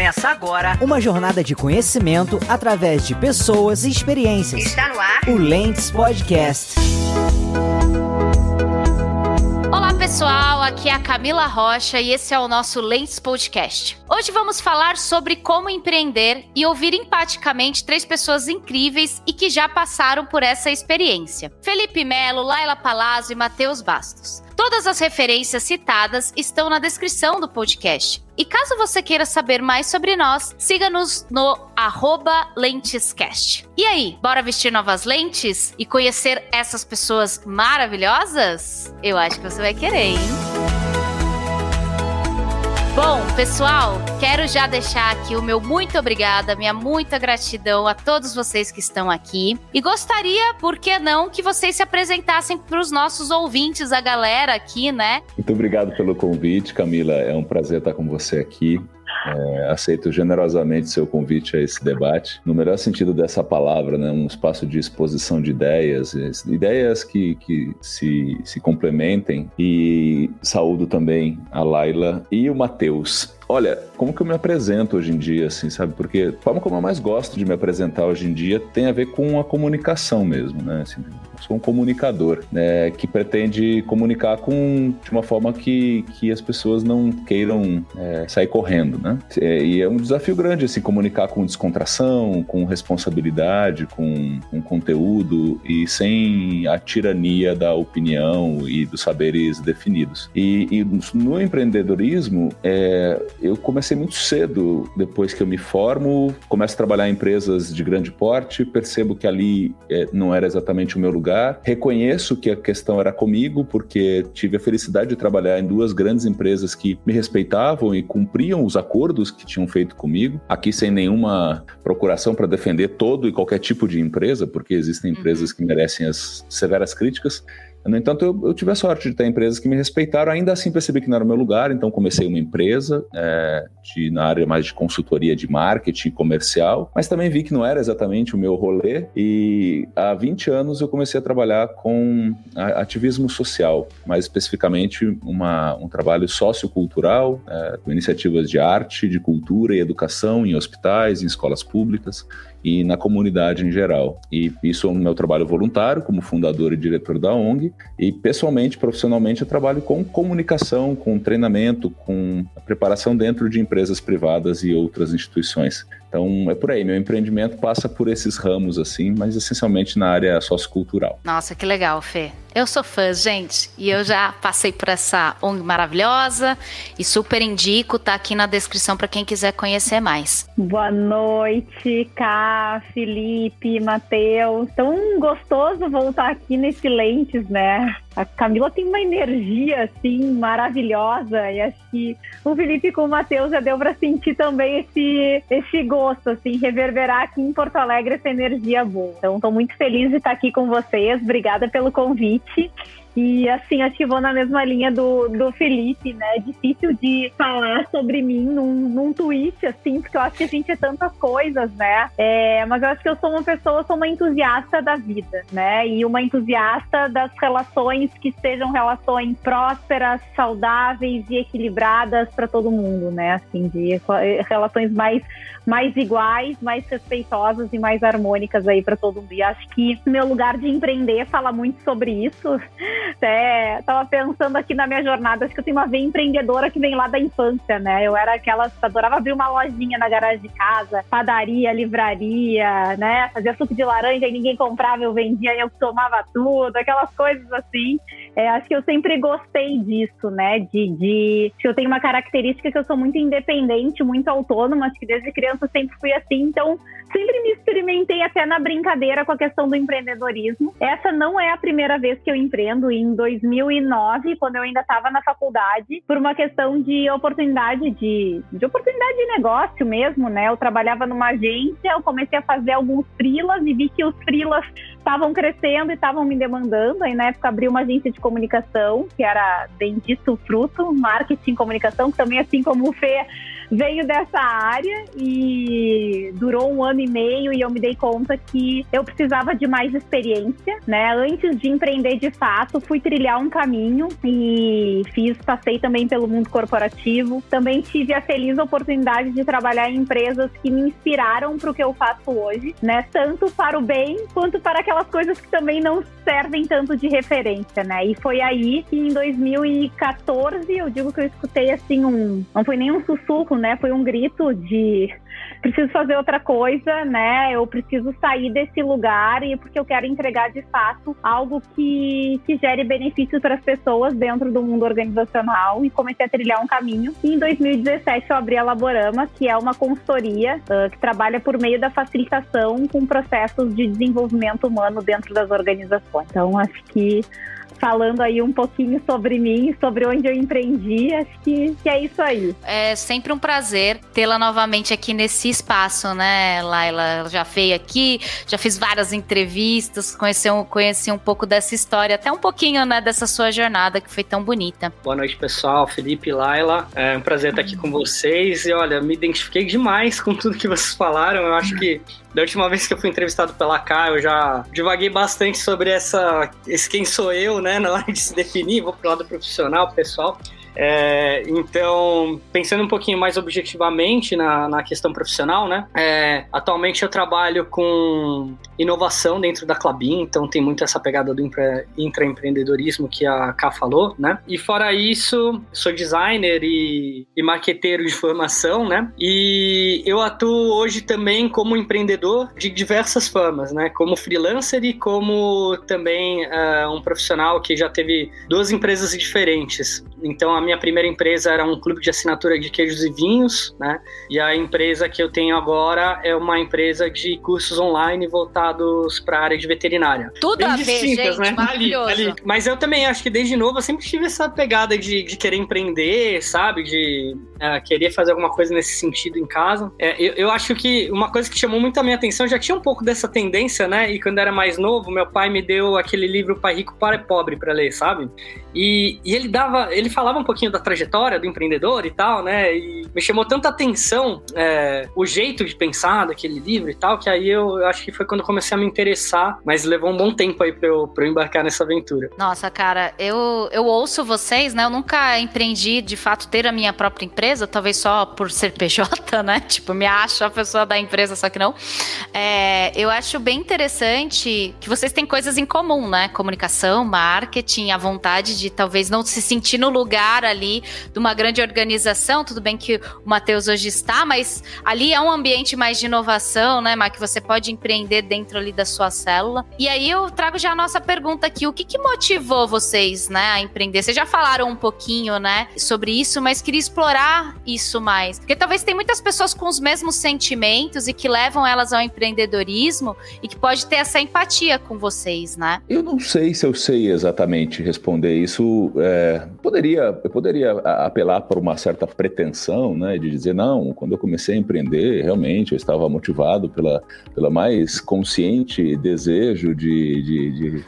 Começa agora uma jornada de conhecimento através de pessoas e experiências. Está no ar o Lentes Podcast. Olá pessoal, aqui é a Camila Rocha e esse é o nosso Lentes Podcast. Hoje vamos falar sobre como empreender e ouvir empaticamente três pessoas incríveis e que já passaram por essa experiência: Felipe Melo, Laila Palazzo e Matheus Bastos. Todas as referências citadas estão na descrição do podcast. E caso você queira saber mais sobre nós, siga-nos no lentescast. E aí, bora vestir novas lentes e conhecer essas pessoas maravilhosas? Eu acho que você vai querer, hein? Bom, pessoal, quero já deixar aqui o meu muito obrigada, minha muita gratidão a todos vocês que estão aqui. E gostaria, por que não, que vocês se apresentassem para os nossos ouvintes, a galera aqui, né? Muito obrigado pelo convite, Camila. É um prazer estar com você aqui. É, aceito generosamente seu convite a esse debate, no melhor sentido dessa palavra, né, um espaço de exposição de ideias, ideias que, que se, se complementem. E saúdo também a Laila e o Matheus. Olha, como que eu me apresento hoje em dia, assim, sabe? Porque a forma como eu mais gosto de me apresentar hoje em dia tem a ver com a comunicação mesmo, né? Assim, sou um comunicador, né, que pretende comunicar com de uma forma que, que as pessoas não queiram é, sair correndo, né? É, e é um desafio grande assim comunicar com descontração, com responsabilidade, com, com conteúdo e sem a tirania da opinião e dos saberes definidos. E, e no empreendedorismo, é, eu comecei muito cedo, depois que eu me formo, começo a trabalhar em empresas de grande porte, percebo que ali é, não era exatamente o meu lugar. Reconheço que a questão era comigo, porque tive a felicidade de trabalhar em duas grandes empresas que me respeitavam e cumpriam os acordos que tinham feito comigo. Aqui sem nenhuma procuração para defender todo e qualquer tipo de empresa, porque existem empresas uhum. que merecem as severas críticas. No entanto, eu, eu, tive a sorte de ter empresas que me respeitaram, ainda assim percebi que não era o meu lugar, então comecei uma empresa é, de, na área mais de consultoria de marketing comercial, mas também vi que não era exatamente o meu rolê e há 20 anos eu comecei a trabalhar com ativismo social, mais especificamente uma, um trabalho sociocultural, é, com iniciativas de arte, de cultura e educação em hospitais, em escolas públicas, e na comunidade em geral. E isso é o meu trabalho voluntário como fundador e diretor da ONG. E pessoalmente, profissionalmente, eu trabalho com comunicação, com treinamento, com preparação dentro de empresas privadas e outras instituições. Então é por aí, meu empreendimento passa por esses ramos assim, mas essencialmente na área sociocultural. Nossa, que legal, Fê. Eu sou fã, gente, e eu já passei por essa ONG maravilhosa e super indico, tá aqui na descrição para quem quiser conhecer mais. Boa noite, Cá, Felipe, Matheus. Tão gostoso voltar aqui nesse Lentes, né? A Camila tem uma energia assim maravilhosa e acho que o Felipe com o Matheus já deu para sentir também esse esse gosto assim reverberar aqui em Porto Alegre essa energia boa. Então estou muito feliz de estar aqui com vocês. Obrigada pelo convite. E assim, acho que vou na mesma linha do, do Felipe, né? É difícil de falar sobre mim num, num tweet, assim, porque eu acho que a gente é tantas coisas, né? É, mas eu acho que eu sou uma pessoa, sou uma entusiasta da vida, né? E uma entusiasta das relações que sejam relações prósperas, saudáveis e equilibradas para todo mundo, né? Assim, de relações mais, mais iguais, mais respeitosas e mais harmônicas aí para todo mundo. E acho que meu lugar de empreender fala muito sobre isso até tava pensando aqui na minha jornada, acho que eu tenho uma veia empreendedora que vem lá da infância, né? Eu era aquela, adorava abrir uma lojinha na garagem de casa, padaria, livraria, né? Fazia suco de laranja e ninguém comprava, eu vendia e eu tomava tudo, aquelas coisas assim. É, acho que eu sempre gostei disso, né? De, de que eu tenho uma característica que eu sou muito independente, muito autônoma, acho que desde criança eu sempre fui assim, então sempre me experimentei até na brincadeira com a questão do empreendedorismo. Essa não é a primeira vez que eu empreendo, em 2009, quando eu ainda estava na faculdade, por uma questão de oportunidade de, de oportunidade de negócio mesmo, né? Eu trabalhava numa agência, eu comecei a fazer alguns frilas e vi que os frilas estavam crescendo e estavam me demandando. Aí na época abri uma agência de comunicação, que era Bendito Fruto, marketing e comunicação, que também assim como o Fê veio dessa área e durou um ano e meio e eu me dei conta que eu precisava de mais experiência, né? Antes de empreender de fato, fui trilhar um caminho e fiz, passei também pelo mundo corporativo. Também tive a feliz oportunidade de trabalhar em empresas que me inspiraram para o que eu faço hoje, né? Tanto para o bem quanto para aquelas coisas que também não servem tanto de referência, né? E foi aí que em 2014 eu digo que eu escutei assim um, não foi nem um sussurro, né? Foi um grito de preciso fazer outra coisa, né? Eu preciso sair desse lugar e porque eu quero entregar de fato algo que, que gere benefícios para as pessoas dentro do mundo organizacional e comecei a trilhar um caminho. E em 2017 eu abri a Laborama, que é uma consultoria uh, que trabalha por meio da facilitação com processos de desenvolvimento humano dentro das organizações. Então acho que falando aí um pouquinho sobre mim, sobre onde eu empreendi. Acho que, que é isso aí. É sempre um prazer tê-la novamente aqui nesse espaço, né, Laila? Ela já veio aqui, já fiz várias entrevistas, conheci um, conheci um pouco dessa história, até um pouquinho, né, dessa sua jornada que foi tão bonita. Boa noite, pessoal. Felipe e Laila. É um prazer estar aqui com vocês. E olha, me identifiquei demais com tudo que vocês falaram. Eu acho que da última vez que eu fui entrevistado pela K, eu já divaguei bastante sobre essa, esse quem sou eu, né, na hora de se definir, vou pro lado profissional, pessoal. É, então, pensando um pouquinho mais objetivamente na, na questão profissional, né? É, atualmente eu trabalho com inovação dentro da Clabin, então tem muito essa pegada do intraempreendedorismo que a Ká falou, né? E fora isso, sou designer e, e marqueteiro de formação, né? E eu atuo hoje também como empreendedor de diversas formas, né? Como freelancer e como também uh, um profissional que já teve duas empresas diferentes. Então, a minha primeira empresa era um clube de assinatura de queijos e vinhos, né? E a empresa que eu tenho agora é uma empresa de cursos online voltados para a área de veterinária. Tudo Bem a ver, gente, né? Ali, ali. Mas eu também acho que desde novo eu sempre tive essa pegada de, de querer empreender, sabe? De uh, querer fazer alguma coisa nesse sentido em casa. É, eu, eu acho que uma coisa que chamou muito a minha atenção, já tinha um pouco dessa tendência, né? E quando eu era mais novo, meu pai me deu aquele livro Pai Rico, Pai Pobre para ler, sabe? E, e ele dava, ele falava um pouquinho da trajetória do empreendedor e tal, né? E me chamou tanta atenção é, o jeito de pensar daquele livro e tal, que aí eu, eu, acho que foi quando comecei a me interessar, mas levou um bom tempo aí pra eu, pra eu embarcar nessa aventura. Nossa, cara, eu, eu ouço vocês, né? Eu nunca empreendi de fato ter a minha própria empresa, talvez só por ser PJ, né? Tipo, me acho a pessoa da empresa, só que não. É, eu acho bem interessante que vocês têm coisas em comum, né? Comunicação, marketing, a vontade de talvez não se sentir no lugar ali de uma grande organização. Tudo bem que o Matheus hoje está, mas ali é um ambiente mais de inovação, né, Mar, que você pode empreender dentro ali da sua célula. E aí eu trago já a nossa pergunta aqui: o que, que motivou vocês, né, a empreender? Vocês já falaram um pouquinho, né, sobre isso, mas queria explorar isso mais. Porque talvez tem muitas pessoas com os mesmos sentimentos e que levam elas ao empreendedorismo e que pode ter essa empatia com vocês, né? Eu não sei se eu sei exatamente responder isso isso é, poderia, eu poderia apelar para uma certa pretensão, né, de dizer não, quando eu comecei a empreender, realmente eu estava motivado pela, pela mais consciente desejo de, de, de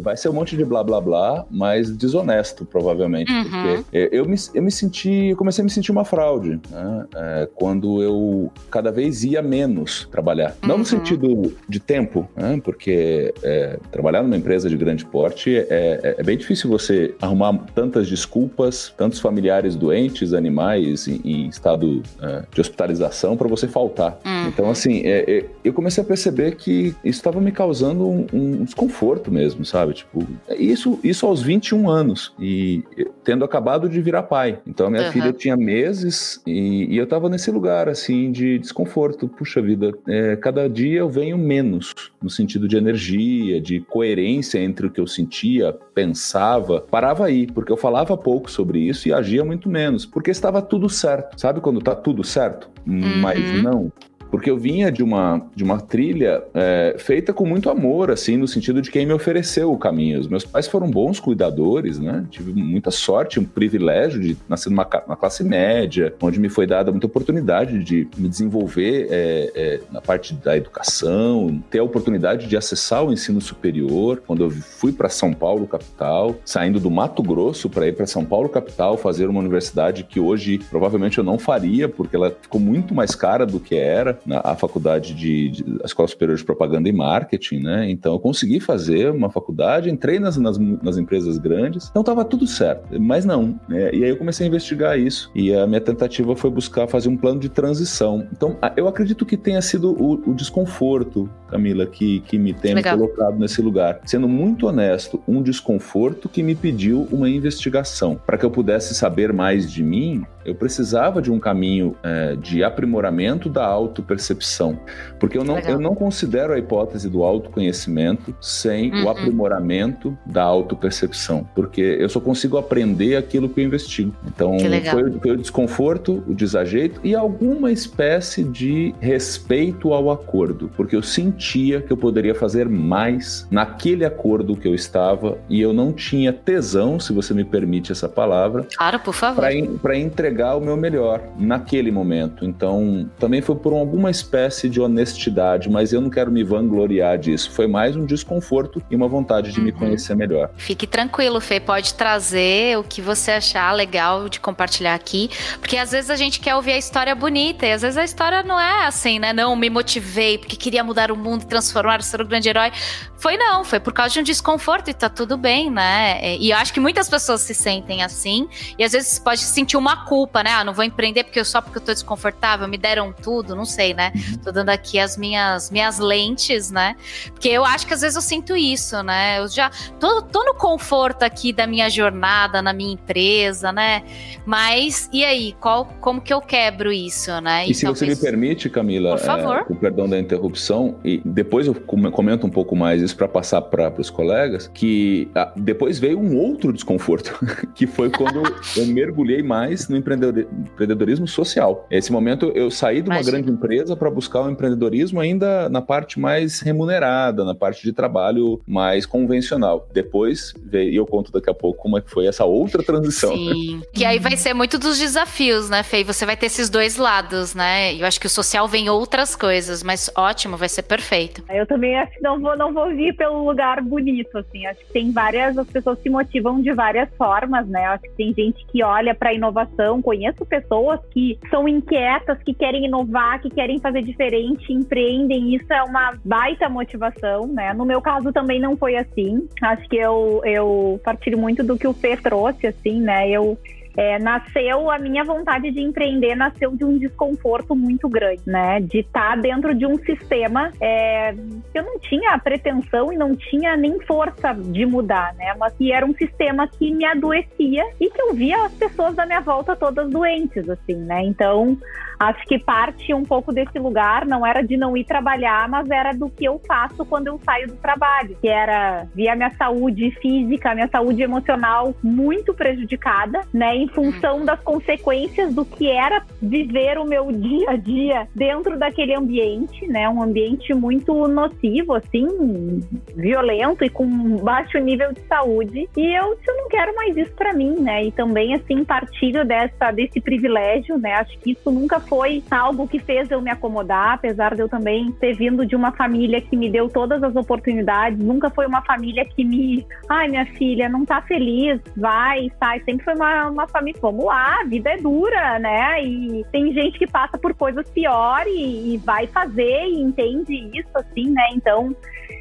vai ser um monte de blá blá blá, mas desonesto provavelmente, uhum. porque eu me, eu me senti, eu comecei a me sentir uma fraude, né, é, quando eu cada vez ia menos trabalhar, uhum. não no uhum. sentido de tempo, né, porque é, trabalhar numa empresa de grande porte é, é, é bem difícil você arrumar tantas desculpas, tantos familiares doentes, animais em, em estado é, de hospitalização para você faltar. Uhum. Então, assim, é, eu comecei a perceber que isso estava me causando um, um, desconforto mesmo, sabe? Tipo, isso, isso aos 21 anos e tendo acabado de virar pai. Então, a minha uhum. filha tinha meses e, e eu estava nesse lugar, assim, de desconforto. Puxa vida, é, cada dia eu venho menos no sentido de energia, de coerência entre o que eu sentia, pensava pensava, parava aí, porque eu falava pouco sobre isso e agia muito menos, porque estava tudo certo. Sabe quando tá tudo certo, uhum. mas não? Porque eu vinha de uma, de uma trilha é, feita com muito amor, assim, no sentido de quem me ofereceu o caminho. Os meus pais foram bons cuidadores, né? Tive muita sorte, um privilégio de nascer numa, numa classe média, onde me foi dada muita oportunidade de me desenvolver é, é, na parte da educação, ter a oportunidade de acessar o ensino superior. Quando eu fui para São Paulo, capital, saindo do Mato Grosso para ir para São Paulo, capital, fazer uma universidade que hoje provavelmente eu não faria, porque ela ficou muito mais cara do que era na a faculdade de, de a Escola Superior de Propaganda e Marketing, né? Então eu consegui fazer uma faculdade, entrei nas, nas, nas empresas grandes, então estava tudo certo, mas não. Né? E aí eu comecei a investigar isso e a minha tentativa foi buscar fazer um plano de transição. Então eu acredito que tenha sido o, o desconforto, Camila, que, que me tem Legal. colocado nesse lugar. Sendo muito honesto, um desconforto que me pediu uma investigação para que eu pudesse saber mais de mim eu precisava de um caminho é, de aprimoramento da autopercepção, porque eu não, eu não considero a hipótese do autoconhecimento sem uhum. o aprimoramento da autopercepção, porque eu só consigo aprender aquilo que eu investigo. Então, foi, foi o desconforto, o desajeito e alguma espécie de respeito ao acordo, porque eu sentia que eu poderia fazer mais naquele acordo que eu estava e eu não tinha tesão, se você me permite essa palavra. Claro, por favor. Para entregar entregar o meu melhor naquele momento. Então, também foi por alguma espécie de honestidade, mas eu não quero me vangloriar disso. Foi mais um desconforto e uma vontade de uhum. me conhecer melhor. Fique tranquilo, Fê, pode trazer o que você achar legal de compartilhar aqui, porque às vezes a gente quer ouvir a história bonita e às vezes a história não é assim, né? Não me motivei porque queria mudar o mundo, transformar, ser um grande herói. Foi não, foi por causa de um desconforto e tá tudo bem, né? E eu acho que muitas pessoas se sentem assim e às vezes pode sentir uma culpa culpa, né? Ah, não vou empreender porque eu, só porque eu tô desconfortável, me deram tudo, não sei, né? Uhum. Tô dando aqui as minhas, minhas lentes, né? Porque eu acho que às vezes eu sinto isso, né? Eu já tô, tô no conforto aqui da minha jornada, na minha empresa, né? Mas e aí, qual, como que eu quebro isso, né? E, e se talvez... você me permite, Camila, Por favor. É, com perdão da interrupção, e depois eu comento um pouco mais isso para passar para os colegas, que ah, depois veio um outro desconforto, que foi quando eu mergulhei mais no empreendedorismo empreendedorismo social. Nesse momento, eu saí de uma Imagina. grande empresa para buscar o um empreendedorismo ainda na parte mais remunerada, na parte de trabalho mais convencional. Depois, e eu conto daqui a pouco como é que foi essa outra transição. Sim, que aí vai ser muito dos desafios, né, Fei? Você vai ter esses dois lados, né? Eu acho que o social vem outras coisas, mas ótimo, vai ser perfeito. Eu também acho que não vou, não vou vir pelo lugar bonito, assim. Acho que tem várias, as pessoas se motivam de várias formas, né? Acho que tem gente que olha para a inovação conheço pessoas que são inquietas, que querem inovar, que querem fazer diferente, empreendem. Isso é uma baita motivação, né? No meu caso também não foi assim. Acho que eu, eu partilho muito do que o Fê trouxe, assim, né? Eu é, nasceu a minha vontade de empreender nasceu de um desconforto muito grande, né? De estar dentro de um sistema é, que eu não tinha pretensão e não tinha nem força de mudar, né? Mas que era um sistema que me adoecia e que eu via as pessoas da minha volta todas doentes, assim, né? Então acho que parte um pouco desse lugar não era de não ir trabalhar, mas era do que eu faço quando eu saio do trabalho, que era via minha saúde física, minha saúde emocional muito prejudicada, né, em função das consequências do que era viver o meu dia a dia dentro daquele ambiente, né, um ambiente muito nocivo, assim, violento e com baixo nível de saúde. E eu, eu não quero mais isso para mim, né, e também assim partilho dessa desse privilégio, né, acho que isso nunca foi algo que fez eu me acomodar, apesar de eu também ter vindo de uma família que me deu todas as oportunidades. Nunca foi uma família que me, ai, minha filha, não tá feliz, vai, sai. Sempre foi uma, uma família, vamos lá, a vida é dura, né? E tem gente que passa por coisas piores e, e vai fazer e entende isso, assim, né? Então,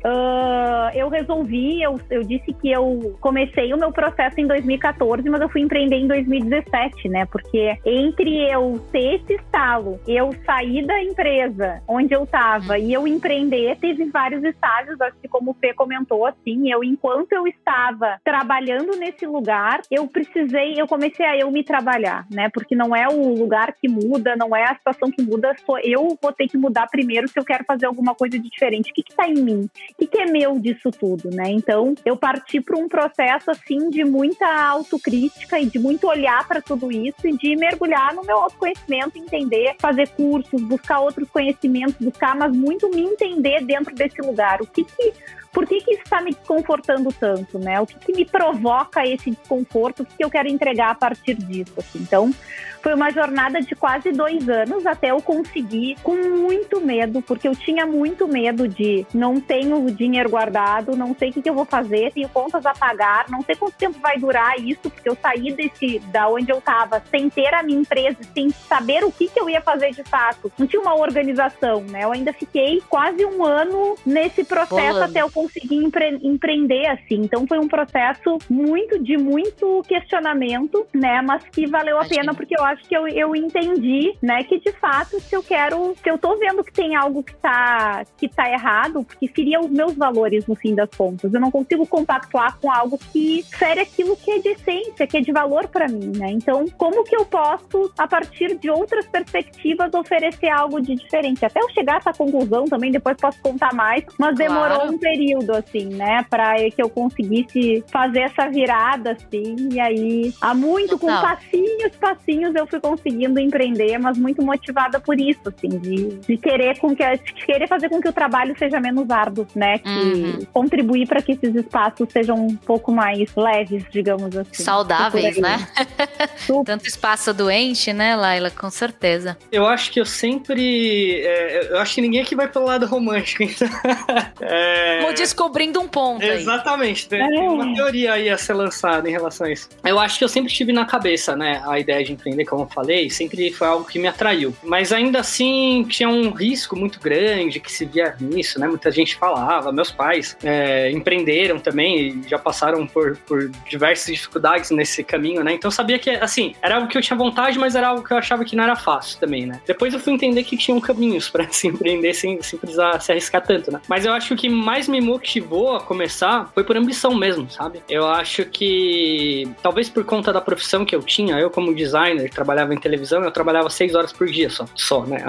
Uh, eu resolvi, eu, eu disse que eu comecei o meu processo em 2014, mas eu fui empreender em 2017, né? Porque entre eu ter esse estalo, eu sair da empresa onde eu estava e eu empreender, teve vários estágios, acho que como o Fê comentou, assim, eu, enquanto eu estava trabalhando nesse lugar, eu precisei, eu comecei a eu me trabalhar, né? Porque não é o lugar que muda, não é a situação que muda, sou eu vou ter que mudar primeiro se eu quero fazer alguma coisa de diferente. O que está em mim? Que, que é meu disso tudo, né? Então, eu parti para um processo assim de muita autocrítica e de muito olhar para tudo isso e de mergulhar no meu autoconhecimento, entender, fazer cursos, buscar outros conhecimentos, buscar, mas muito me entender dentro desse lugar. O que que por que, que isso está me desconfortando tanto, né? O que, que me provoca esse desconforto? O que, que eu quero entregar a partir disso? Assim? Então, foi uma jornada de quase dois anos até eu conseguir, com muito medo, porque eu tinha muito medo de não tenho dinheiro guardado, não sei o que, que eu vou fazer, tenho contas a pagar, não sei quanto tempo vai durar isso, porque eu saí desse da onde eu estava sem ter a minha empresa, sem saber o que, que eu ia fazer de fato. Não tinha uma organização, né? Eu ainda fiquei quase um ano nesse processo até eu conseguir empre empreender assim. Então foi um processo muito de muito questionamento, né? Mas que valeu a pena porque eu acho que eu, eu entendi, né, que de fato, se eu quero, se eu tô vendo que tem algo que tá, que tá errado, porque feria os meus valores no fim das contas. Eu não consigo compactuar com algo que fere aquilo que é de essência, que é de valor para mim, né? Então, como que eu posso, a partir de outras perspectivas, oferecer algo de diferente? Até eu chegar a essa conclusão também, depois posso contar mais, mas demorou claro. um período, assim, né, para que eu conseguisse fazer essa virada, assim, e aí, há muito, com passinhos, passinhos, eu eu fui conseguindo empreender, mas muito motivada por isso, assim, de, de querer com que de querer fazer com que o trabalho seja menos árduo, né? Que uhum. contribuir para que esses espaços sejam um pouco mais leves, digamos assim. Saudáveis, né? Tanto espaço doente, né, Laila? Com certeza. Eu acho que eu sempre. É, eu acho que ninguém aqui vai pelo lado romântico, então. é... descobrindo um ponto. Exatamente. Aí. Tem uma teoria aí a ser lançada em relação a isso. Eu acho que eu sempre tive na cabeça, né, a ideia de empreender como eu falei, sempre foi algo que me atraiu. Mas ainda assim tinha um risco muito grande que se via nisso, né? Muita gente falava, meus pais é, empreenderam também e já passaram por, por diversas dificuldades nesse caminho, né? Então eu sabia que, assim, era algo que eu tinha vontade, mas era algo que eu achava que não era fácil também, né? Depois eu fui entender que tinham caminhos para se empreender sem, sem precisar se arriscar tanto, né? Mas eu acho que o que mais me motivou a começar foi por ambição mesmo, sabe? Eu acho que talvez por conta da profissão que eu tinha, eu como designer, trabalhava em televisão, eu trabalhava seis horas por dia só. Só, né?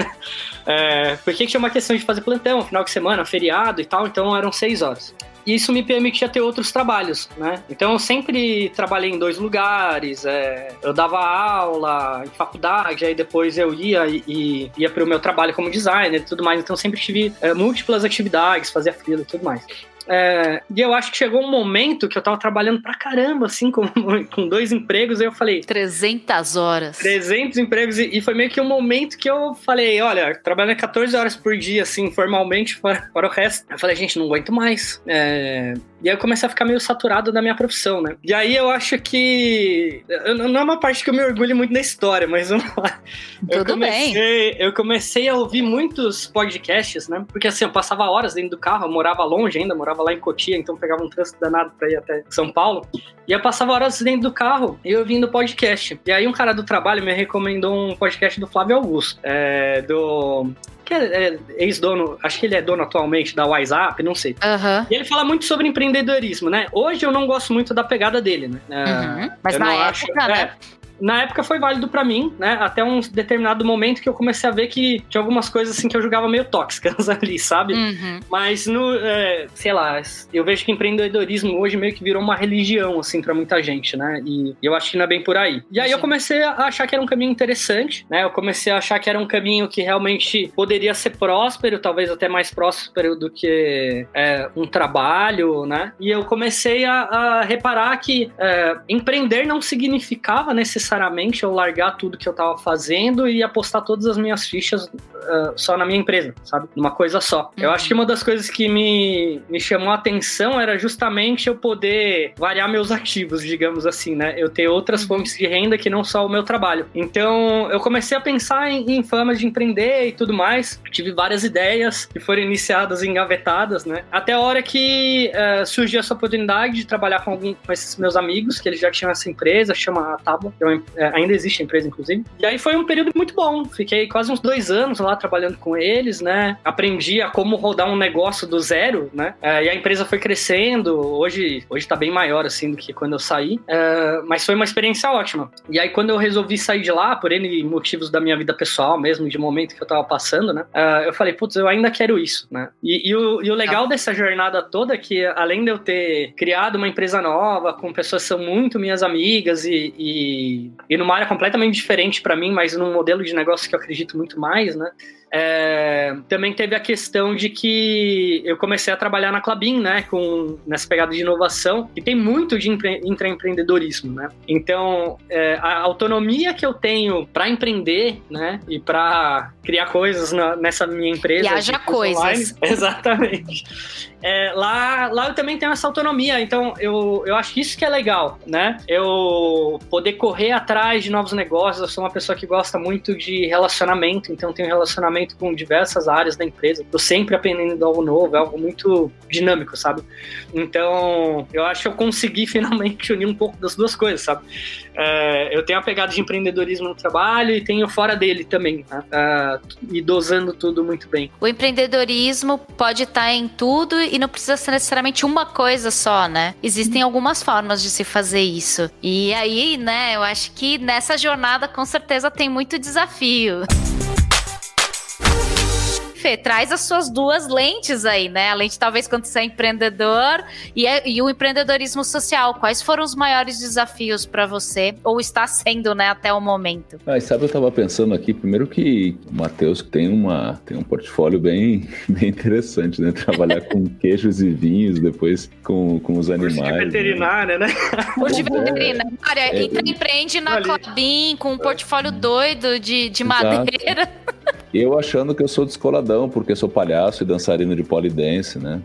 é, porque tinha uma questão de fazer plantão, final de semana, feriado e tal, então eram seis horas isso me permitia ter outros trabalhos, né? Então eu sempre trabalhei em dois lugares, é, eu dava aula em faculdade, aí depois eu ia e, e ia para o meu trabalho como designer e tudo mais, então sempre tive é, múltiplas atividades, fazia fila e tudo mais. É, e eu acho que chegou um momento que eu tava trabalhando pra caramba, assim, com, com dois empregos, e eu falei... 300 horas. 300 empregos, e, e foi meio que um momento que eu falei, olha, trabalhando 14 horas por dia, assim, formalmente, fora, fora o resto. Eu falei, gente, não aguento mais. É, e aí eu comecei a ficar meio saturado da minha profissão, né? E aí eu acho que. Não é uma parte que eu me orgulho muito na história, mas vamos lá. Tudo eu comecei, bem. Eu comecei a ouvir muitos podcasts, né? Porque assim, eu passava horas dentro do carro, eu morava longe ainda, morava lá em Cotia, então pegava um trânsito danado pra ir até São Paulo. E eu passava horas dentro do carro e ouvindo podcast. E aí um cara do trabalho me recomendou um podcast do Flávio Augusto, é, do que é, é ex-dono, acho que ele é dono atualmente da WhatsApp, não sei. Uhum. E ele fala muito sobre empreendedorismo, né? Hoje eu não gosto muito da pegada dele, né? Uhum. Mas na época, acho, né? É, na época foi válido para mim, né? Até um determinado momento que eu comecei a ver que tinha algumas coisas assim que eu julgava meio tóxicas ali, sabe? Uhum. Mas no, é, sei lá, eu vejo que empreendedorismo hoje meio que virou uma religião assim para muita gente, né? E eu acho que não é bem por aí. E aí Sim. eu comecei a achar que era um caminho interessante, né? Eu comecei a achar que era um caminho que realmente poderia ser próspero, talvez até mais próspero do que é, um trabalho, né? E eu comecei a, a reparar que é, empreender não significava necessariamente necessariamente eu largar tudo que eu tava fazendo e apostar todas as minhas fichas uh, só na minha empresa, sabe? Numa coisa só. Uhum. Eu acho que uma das coisas que me, me chamou a atenção era justamente eu poder variar meus ativos, digamos assim, né? Eu ter outras uhum. fontes de renda que não só o meu trabalho. Então, eu comecei a pensar em, em formas de empreender e tudo mais. Tive várias ideias que foram iniciadas e engavetadas, né? Até a hora que uh, surgiu essa oportunidade de trabalhar com, algum, com esses meus amigos, que eles já tinham essa empresa, chama Tábua, que é uma uma, é, ainda existe a empresa, inclusive. E aí foi um período muito bom. Fiquei quase uns dois anos lá trabalhando com eles, né? Aprendi a como rodar um negócio do zero, né? É, e a empresa foi crescendo. Hoje, hoje tá bem maior, assim, do que quando eu saí. É, mas foi uma experiência ótima. E aí, quando eu resolvi sair de lá, por N motivos da minha vida pessoal mesmo, de momento que eu tava passando, né? Eu falei, putz, eu ainda quero isso, né? E, e, o, e o legal tá. dessa jornada toda é que, além de eu ter criado uma empresa nova, com pessoas que são muito minhas amigas e, e, e numa área completamente diferente para mim, mas num modelo de negócio que eu acredito muito mais, né? É, também teve a questão de que eu comecei a trabalhar na Clabin, né, com, nessa pegada de inovação, e tem muito de empre, intraempreendedorismo, né? Então, é, a autonomia que eu tenho para empreender, né, e para criar coisas na, nessa minha empresa. E haja coisas. Online, exatamente. É, lá, lá eu também tenho essa autonomia, então eu, eu acho que isso que é legal, né? Eu poder correr atrás de novos negócios, eu sou uma pessoa que gosta muito de relacionamento, então tenho relacionamento com diversas áreas da empresa, tô sempre aprendendo algo novo, é algo muito dinâmico, sabe? Então, eu acho que eu consegui finalmente unir um pouco das duas coisas, sabe? É, eu tenho a pegada de empreendedorismo no trabalho e tenho fora dele também, né? é, e dosando tudo muito bem. O empreendedorismo pode estar em tudo e não precisa ser necessariamente uma coisa só, né? Existem algumas formas de se fazer isso. E aí, né, eu acho que nessa jornada com certeza tem muito desafio. Fê, traz as suas duas lentes aí, né? A lente talvez quando você é empreendedor e, é, e o empreendedorismo social. Quais foram os maiores desafios para você, ou está sendo, né, até o momento? Ah, sabe, eu estava pensando aqui, primeiro que o Matheus tem, uma, tem um portfólio bem, bem interessante, né? Trabalhar com queijos e vinhos, depois com, com os animais. Curso de veterinária, né? né? Curso de veterinária. É, empreende na Clabin com um portfólio doido de, de madeira. Eu achando que eu sou descoladão, porque sou palhaço e dançarino de polidense, né?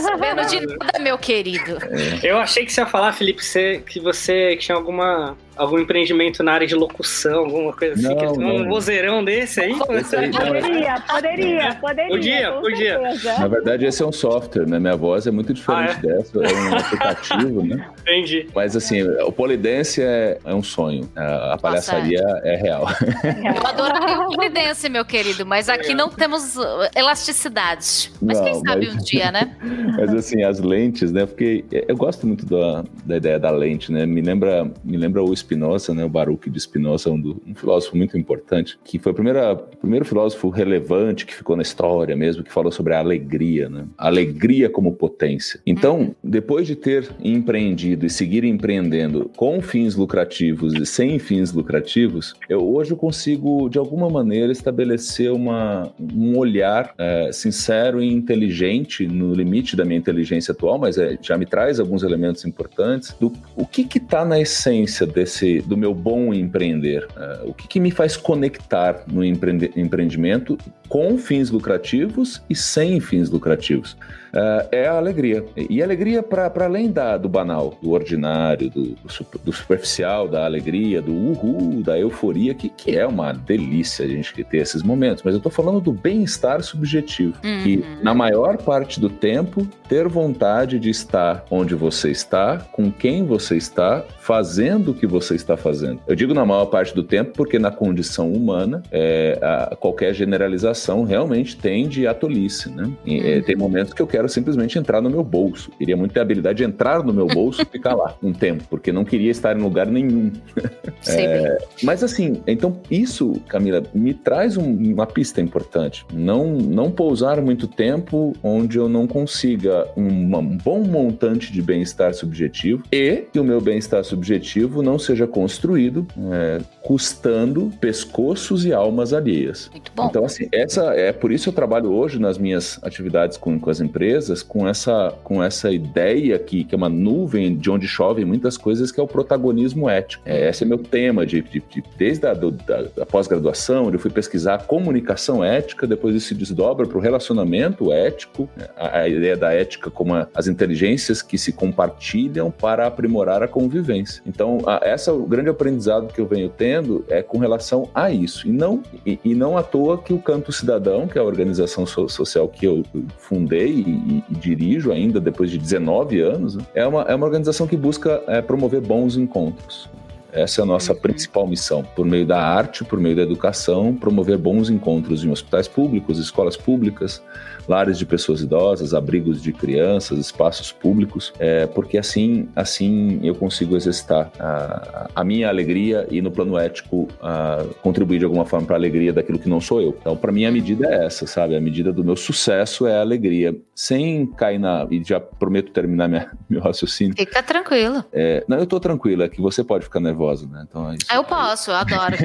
Sabendo de nada, meu querido. É. Eu achei que você ia falar, Felipe, que você tinha alguma algum empreendimento na área de locução, alguma coisa assim, não, que não. um vozeirão desse aí? Esse aí poderia, poderia, poderia. Podia, podia. Na verdade, esse é um software, né? Minha voz é muito diferente ah, é? dessa, é um aplicativo, né? Entendi. Mas assim, o Polidense é, é um sonho, a, a palhaçaria é. é. real. Eu adoraria o Polidense, meu querido, mas aqui não temos uh, elasticidade. Mas não, quem sabe mas... um dia, né? mas assim, as lentes, né? Porque eu gosto muito da, da ideia da lente, né? Me lembra, me lembra o Spinoza, né, o Baruch de Spinoza, um, do, um filósofo muito importante, que foi o primeiro, primeiro filósofo relevante que ficou na história mesmo, que falou sobre a alegria, né? Alegria como potência. Então, uhum. depois de ter empreendido e seguir empreendendo com fins lucrativos e sem fins lucrativos, eu hoje eu consigo, de alguma maneira, estabelecer uma, um olhar é, sincero e inteligente no limite da minha inteligência atual, mas é, já me traz alguns elementos importantes do o que está na essência desse desse do meu bom empreender? Uh, o que, que, me faz conectar no empreendimento com fins lucrativos e sem fins lucrativos? uh, é a alegria. E alegria para além da, do banal, do ordinário, do, do, superficial, da alegria, do uhul, da euforia, que, que é uma delícia a gente ter esses momentos. Mas eu estou falando do bem-estar subjetivo. Uhum. Que, na maior parte do tempo, ter vontade de estar onde você está, com quem você está, fazendo o que você está fazendo. Eu digo na maior parte do tempo porque, na condição humana, é, a, qualquer generalização realmente tende à tolice. Né? E, é, uhum. é, tem momentos que eu quero simplesmente entrar no meu bolso. Queria muito ter a habilidade de entrar no meu bolso e ficar lá um tempo, porque não queria estar em lugar nenhum. é, mas assim, então isso, Camila, me traz um, uma pista importante. Não, não pousar muito tempo onde eu não consiga um, um bom montante de bem-estar subjetivo e que o meu bem-estar subjetivo não seja construído é, custando pescoços e almas alheias. Muito bom. Então, assim, essa é por isso eu trabalho hoje nas minhas atividades com, com as empresas com essa, com essa ideia aqui, que é uma nuvem de onde chovem muitas coisas, que é o protagonismo ético. É, esse é meu tema, de, de, de desde a do, da, da pós-graduação, onde eu fui pesquisar comunicação ética, depois isso se desdobra para o relacionamento ético, a, a, ideia da ética como a, as inteligências que se compartilham para aprimorar a convivência. Então, a, essa o grande aprendizado que eu venho tendo é com relação a isso. E não, e, e não à toa que o Canto Cidadão, que é a organização so, social que eu fundei e, e, dirijo ainda depois de 19 anos, né? é, uma, é uma organização que busca é, promover bons encontros. Essa é a nossa uhum. principal missão. Por meio da arte, por meio da educação, promover bons encontros em hospitais públicos, escolas públicas, lares de pessoas idosas, abrigos de crianças, espaços públicos, é, porque assim, assim eu consigo exercitar a, a minha alegria e no plano ético a, contribuir de alguma forma para a alegria daquilo que não sou eu. Então, para mim a medida é essa, sabe? A medida do meu sucesso é a alegria, sem cair na e já prometo terminar minha, meu raciocínio. Fica tranquilo. É, não, eu tô tranquilo, é que você pode ficar nervosa, né? Então, é isso. Eu posso, eu adoro.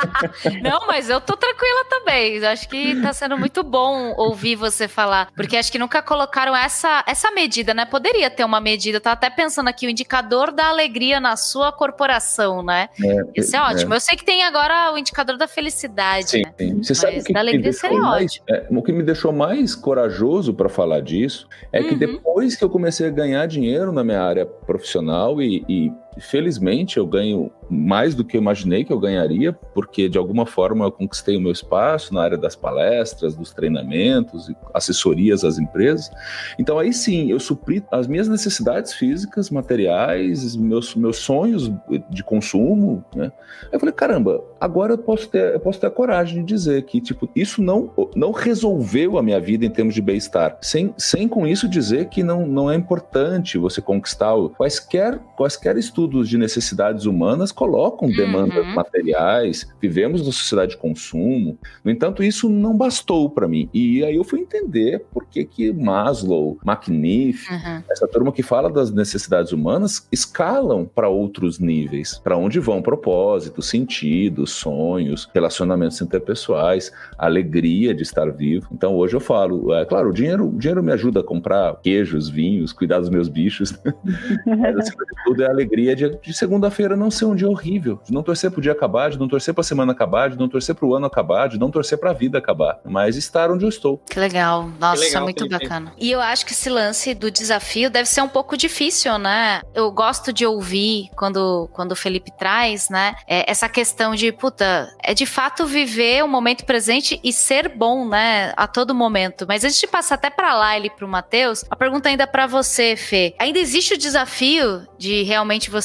não, mas eu tô tranquila também. Acho que tá sendo muito bom ouvir você falar. Porque acho que nunca colocaram essa, essa medida, né? Poderia ter uma medida. Eu tava até pensando aqui, o indicador da alegria na sua corporação, né? É, Isso é, é ótimo. Eu sei que tem agora o indicador da felicidade. Sim, né? sim. Você Mas sabe o que da alegria seria mais, ótimo. O que me deixou mais corajoso para falar disso é uhum. que depois que eu comecei a ganhar dinheiro na minha área profissional e, e felizmente eu ganho mais do que eu imaginei que eu ganharia, porque de alguma forma eu conquistei o meu espaço na área das palestras, dos treinamentos, assessorias às empresas. Então aí sim, eu supri as minhas necessidades físicas, materiais, meus, meus sonhos de consumo, né? Aí eu falei, caramba, agora eu posso ter, eu posso ter a coragem de dizer que, tipo, isso não, não resolveu a minha vida em termos de bem-estar. Sem, sem com isso dizer que não, não é importante você conquistar quaisquer, quaisquer estudos de necessidades humanas colocam uhum. demandas materiais, vivemos numa sociedade de consumo. No entanto, isso não bastou para mim. E aí eu fui entender por que que Maslow, McNiff, uhum. essa turma que fala das necessidades humanas, escalam para outros níveis, para onde vão propósitos, sentidos, sonhos, relacionamentos interpessoais, alegria de estar vivo. Então hoje eu falo, é claro, o dinheiro, o dinheiro me ajuda a comprar queijos, vinhos, cuidar dos meus bichos, mas acima de tudo é a alegria de, de segunda-feira não ser um dia dia horrível, de não torcer pro dia acabar, de não torcer pra semana acabar, de não torcer pro ano acabar, de não torcer pra vida acabar, mas estar onde eu estou. Que legal. Nossa, que legal, muito Felipe. bacana. E eu acho que esse lance do desafio deve ser um pouco difícil, né? Eu gosto de ouvir quando, quando o Felipe traz, né? É essa questão de, puta, é de fato viver o momento presente e ser bom, né? A todo momento. Mas antes de passar até para lá ele pro Matheus, a pergunta ainda para você, Fê. Ainda existe o desafio de realmente você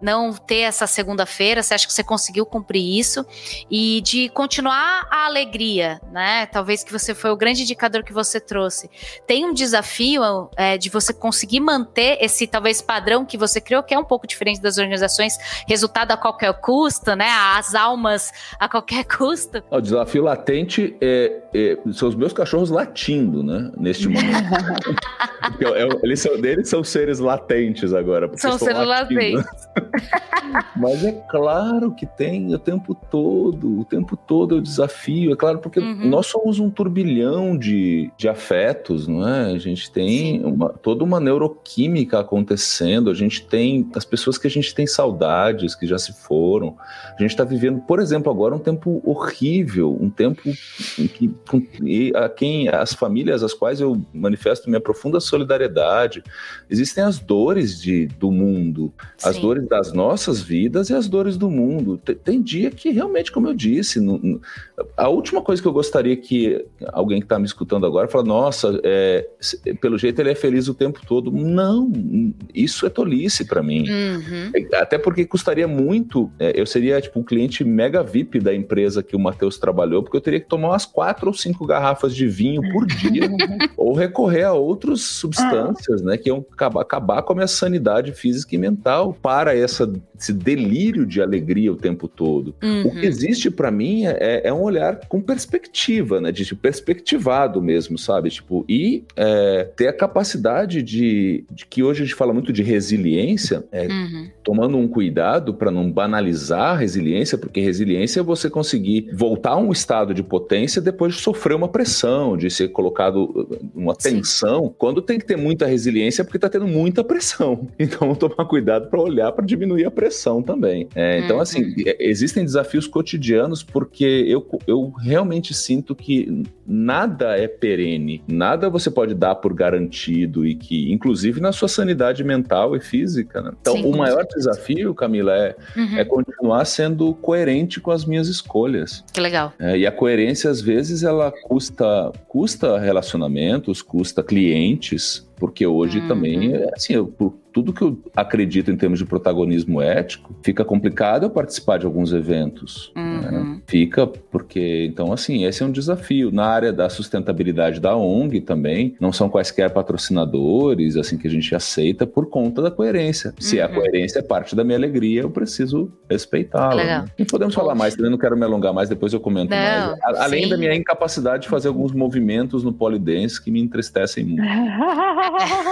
não ter essa segunda-feira? Você acha que você conseguiu cumprir isso? E de continuar a alegria, né? Talvez que você foi o grande indicador que você trouxe. Tem um desafio é, de você conseguir manter esse talvez padrão que você criou, que é um pouco diferente das organizações, resultado a qualquer custo, né? As almas a qualquer custo. O desafio latente é, é são os meus cachorros latindo, né? Neste momento. Eles, são, eles são seres latentes agora. São seres latentes. Mas é claro que tem o tempo todo, o tempo todo é o desafio, é claro, porque uhum. nós somos um turbilhão de, de afetos, não é? A gente tem uma, toda uma neuroquímica acontecendo, a gente tem as pessoas que a gente tem saudades, que já se foram. A gente está vivendo, por exemplo, agora um tempo horrível, um tempo em que e a quem as famílias às quais eu manifesto minha profunda solidariedade. Existem as dores de, do mundo, as dores das nossas vidas e as dores do mundo. Tem, tem dia que realmente, como eu disse, no, no, a última coisa que eu gostaria que alguém que está me escutando agora fala, nossa, é, pelo jeito ele é feliz o tempo todo. Não, isso é tolice para mim. Uhum. É, até porque custaria muito, é, eu seria tipo um cliente mega VIP da empresa que o Matheus trabalhou, porque eu teria que tomar umas quatro ou cinco garrafas de vinho por dia, ou recorrer a outras substâncias, né, que iam acabar, acabar com a minha sanidade física e mental para essa, esse delírio de alegria o tempo todo. Uhum. O que existe para mim é, é, um olhar com perspectiva, né? De tipo, perspectivado mesmo, sabe? Tipo, e é, ter a capacidade de, de, que hoje a gente fala muito de resiliência, é, uhum. tomando um cuidado para não banalizar a resiliência, porque resiliência é você conseguir voltar a um estado de potência depois de sofrer uma pressão, de ser colocado uma tensão, Sim. quando tem que ter muita resiliência porque está tendo muita pressão. Então, tomar cuidado para olhar para diminuir a pressão também. É, então, assim, uhum. é, existem desafios cotidianos porque eu, eu realmente sinto que nada é perene, nada você pode dar por garantido e que, inclusive na sua sanidade mental e física. Né? Então, Sim, o maior desafio, Camila, é, uhum. é continuar sendo coerente com as minhas escolhas. Que legal. É, e a coerência, às vezes, ela custa, custa relacionamentos, custa clientes, Porque hoje Uhum. também, assim, eu, por tudo que eu acredito em termos de protagonismo ético, fica complicado eu participar de alguns eventos. né? Uhum. Fica porque, então, assim, esse é um desafio. Na área da sustentabilidade da ONG também, não são quaisquer patrocinadores, assim, que a gente aceita por conta da coerência. Se a Uhum. coerência é parte da minha alegria, eu preciso respeitá-la. Né? E podemos falar mais, eu não quero me alongar mais, depois eu comento Não, mais. A- Além da minha incapacidade de fazer alguns movimentos no polidense que me entristecem muito.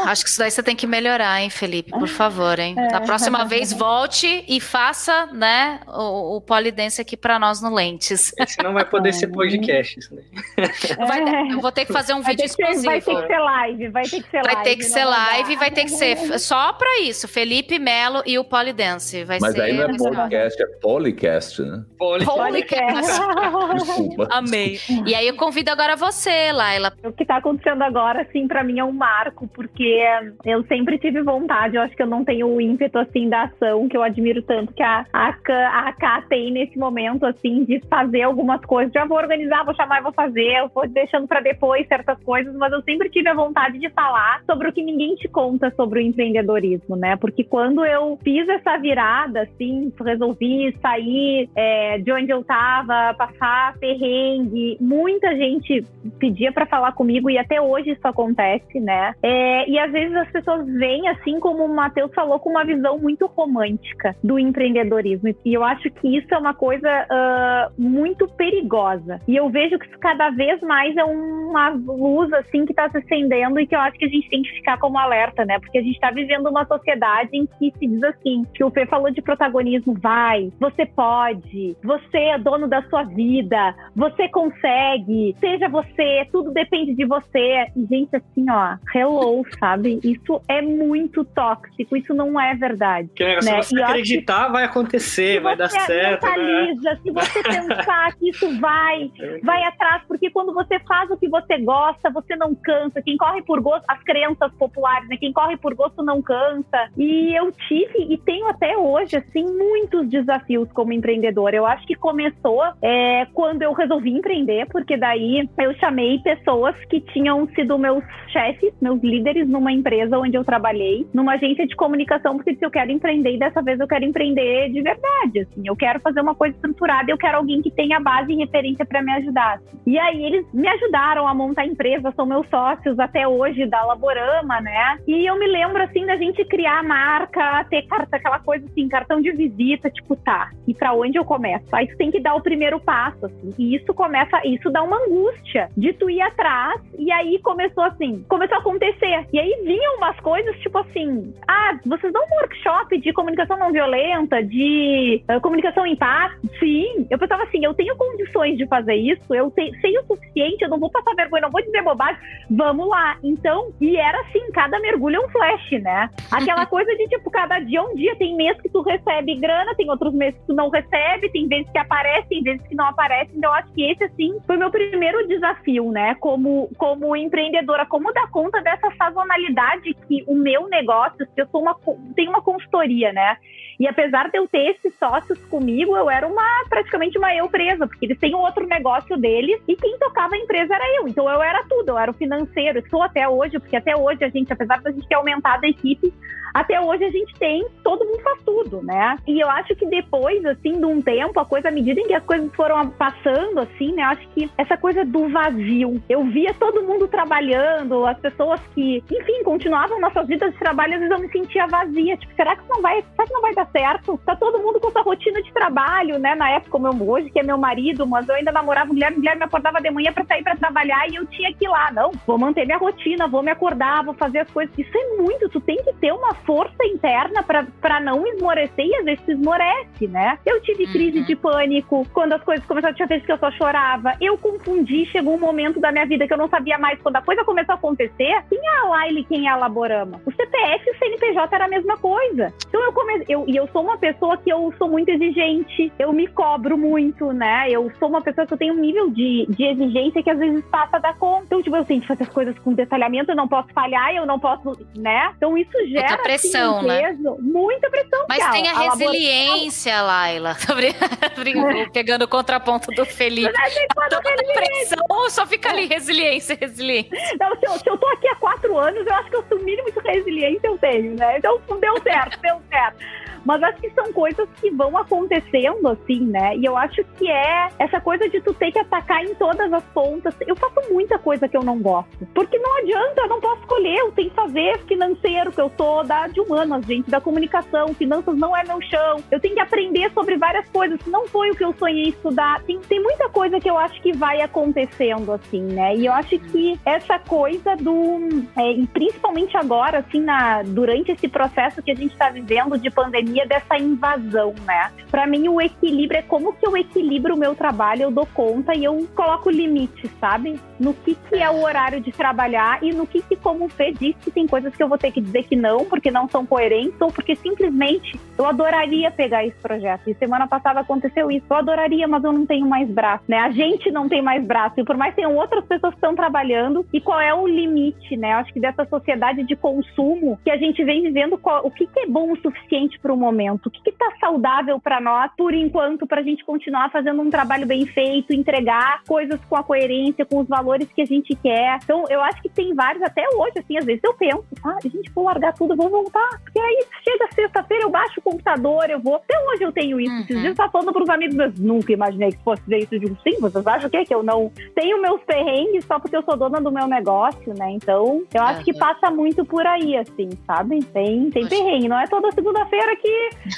Acho que isso daí você tem que melhorar, hein, Felipe? Por favor, hein? Da próxima vez, volte e faça, né, o, o polidense aqui pra nós no Lentes. Esse não vai poder ser podcast. Isso daí. Vai ter- eu vou ter que fazer um Vai vídeo ser, vai ter exclusivo. que ser live, vai ter que ser Vai live. ter que ser vai live, vai ter que ser só pra isso. Felipe Melo e o Polidense. Vai Mas ser. aí não é vai podcast, é polycast, né? Poli- Policast. Desculpa. Amei. E aí eu convido agora você, Laila. O que tá acontecendo agora, assim, pra mim é um marco, porque eu sempre tive vontade, eu acho que eu não tenho o ímpeto, assim, da ação, que eu admiro tanto que a, a, a tem nesse momento, assim, de fazer algumas coisas. Já vou organizar, vou chamar e vou fazer, eu vou deixando pra depois certas coisas, mas eu sempre tive a vontade de falar sobre o que ninguém te conta sobre o empreendedorismo, né? Porque quando eu fiz essa virada, assim, resolvi sair é, de onde eu tava, passar perrengue, muita gente pedia pra falar comigo e até hoje isso acontece, né? É, e às vezes as pessoas veem, assim como o Matheus falou, com uma visão muito romântica do empreendedorismo. E eu acho que isso é uma coisa ah, muito perigosa. E eu vejo que isso cada vez mais é uma luz, assim, que tá se acendendo e que eu acho que a gente tem que ficar como alerta, né? Porque a gente tá vivendo uma sociedade em que se diz assim, que o Fê falou de protagonismo, vai, você pode, você é dono da sua vida, você consegue, seja você, tudo depende de você. E, gente, assim, ó, hello, sabe? Isso é muito tóxico, isso não é verdade. Né? se E você acho acreditar, vai acontecer, vai dar certo. Né? se você pensar que isso vai, vai atrás, porque quando você faz o que você gosta, você não cansa. Quem corre por gosto, as crenças populares, né? Quem corre por gosto não cansa. E eu tive e tenho até hoje, assim, muitos desafios como empreendedora. Eu acho que começou é, quando eu resolvi empreender, porque daí eu chamei pessoas que tinham sido meus chefes, meus líderes numa empresa onde eu trabalhei, numa agência de comunicação, porque disse, eu quero empreender e dessa vez eu quero empreender de verdade, assim, eu quero fazer uma coisa estruturada, eu quero alguém que tenha base e referência para me ajudar. E aí eles me ajudaram a montar a empresa, são meus sócios até hoje da Laborama, né? E eu me lembro assim da gente criar a marca, ter carta, aquela coisa assim, cartão de visita, tipo, tá, e para onde eu começo? Aí tu tem que dar o primeiro passo, assim. E isso começa, isso dá uma angústia de tu ir atrás, e aí começou assim, começou a acontecer. E aí vinham umas coisas tipo assim, ah, vocês dão um workshop de comunicação não violenta, de eh, comunicação em paz? Sim. Eu pensava assim, eu tenho condições de fazer isso, eu te- sei o suficiente, eu não vou passar vergonha, não vou dizer bobagem, vamos lá. Então, e era assim, cada mergulho é um flash, né? Aquela coisa de tipo, cada dia é um dia, tem mês que tu recebe grana, tem outros meses que tu não recebe, tem vezes que aparece, tem vezes que não aparece. Então, eu acho que esse, assim, foi meu primeiro desafio, né? Como, como empreendedora, como dar conta dessa sazonalidade que o meu negócio, eu sou uma, tenho uma consultoria, né? E apesar de eu ter esses sócios comigo, eu era uma praticamente uma eu presa, porque eles têm um outro negócio deles e quem tocava a empresa era eu. Então eu era tudo, eu era o financeiro, sou até hoje, porque até hoje a gente, apesar da gente ter aumentado a equipe, até hoje a gente tem, todo mundo faz tudo, né? E eu acho que depois, assim, de um tempo, a coisa, à medida em que as coisas foram passando, assim, né? Eu acho que essa coisa do vazio. Eu via todo mundo trabalhando, as pessoas que, enfim, continuavam nossas vidas de trabalho, às vezes eu me sentia vazia. Tipo, será que não vai, será que não vai dar certo? Tá todo mundo com sua rotina de trabalho, né? Na época, como eu hoje, que é meu marido, mas eu ainda namorava mulher, mulher me acordava de manhã pra sair pra trabalhar e eu tinha que ir lá. Não, vou manter minha rotina, vou me acordar, vou fazer as coisas. Isso é muito, tu tem que ter uma força interna pra, pra não esmorecer e às vezes tu esmorece, né? Eu tive crise Uhum. de pânico quando as coisas começaram, tinha vezes que eu só chorava. Eu confundi, chegou um momento da minha vida que eu não sabia mais quando a coisa começou a acontecer, quem é a Laila quem é a Laborama? O CPF e o CNPJ era a mesma coisa. Então eu comecei, eu, e eu sou uma pessoa que eu sou muito exigente, eu me cobro muito, né? Eu sou uma pessoa que eu tenho um nível de, de exigência que às vezes passa da conta. Então, tipo, eu tenho que fazer as coisas com detalhamento, eu não posso falhar, eu não posso, né? Então isso gera assim, pressão, um né? peso, muita pressão. Mas tem a resiliência, Laila. Tô brin- brin- Pegando o contraponto do Felipe. Quando Toda pressão só fica ali, resiliência, resiliência. Se eu, se eu tô aqui há quatro anos, eu acho que o mínimo de resiliência eu tenho, né? Então deu certo, deu certo. Mas acho que são coisas que vão acontecendo assim, né? E eu acho que é essa coisa de tu ter que atacar em todas as pontas. Eu faço muita coisa que eu não gosto. Porque não adianta, eu não posso escolher, eu tenho que fazer financeiro, que eu sou da de humanas, gente, da comunicação, finanças não é meu chão. Eu tenho que aprender sobre várias coisas. Não foi o que eu sonhei estudar. Tem, tem muita coisa que eu acho que vai acontecendo, assim, né? E eu acho que essa coisa do. É, principalmente agora, assim, na, durante esse processo que a gente está vivendo de pandemia dessa invasão, né? Para mim, o equilíbrio é como que eu equilibro o meu trabalho, eu dou conta e eu coloco limite, sabe? No que, que é o horário de trabalhar e no que, que como o Fê disse, tem coisas que eu vou ter que dizer que não, porque não são coerentes, ou porque simplesmente eu adoraria pegar esse projeto. E semana passada aconteceu isso. Eu adoraria, mas eu não tenho mais braço, né? A gente não tem mais braço. E por mais que tenham outras pessoas que estão trabalhando, e qual é o limite, né? Acho que dessa sociedade de consumo que a gente vem vivendo, qual, o que, que é bom o suficiente para o momento? O que está saudável para nós, por enquanto, para a gente continuar fazendo um trabalho bem feito, entregar coisas com a coerência, com os valores que a gente quer? Então, eu acho que tem vários, até hoje, assim, às vezes eu penso, ah, a gente vou largar tudo, vou voltar. Porque aí chega sexta-feira, eu baixo o computador, eu vou. Até hoje eu tenho isso. Uhum. Esses dias eu tava falando pros amigos, eu nunca imaginei que fosse ver isso. de um sim, vocês acham que, que eu não tenho meus perrengues só porque eu sou dona do meu negócio, né? Então, eu acho uhum. que passa muito por aí, assim, sabe? Tem, tem perrengue. Não é toda segunda-feira que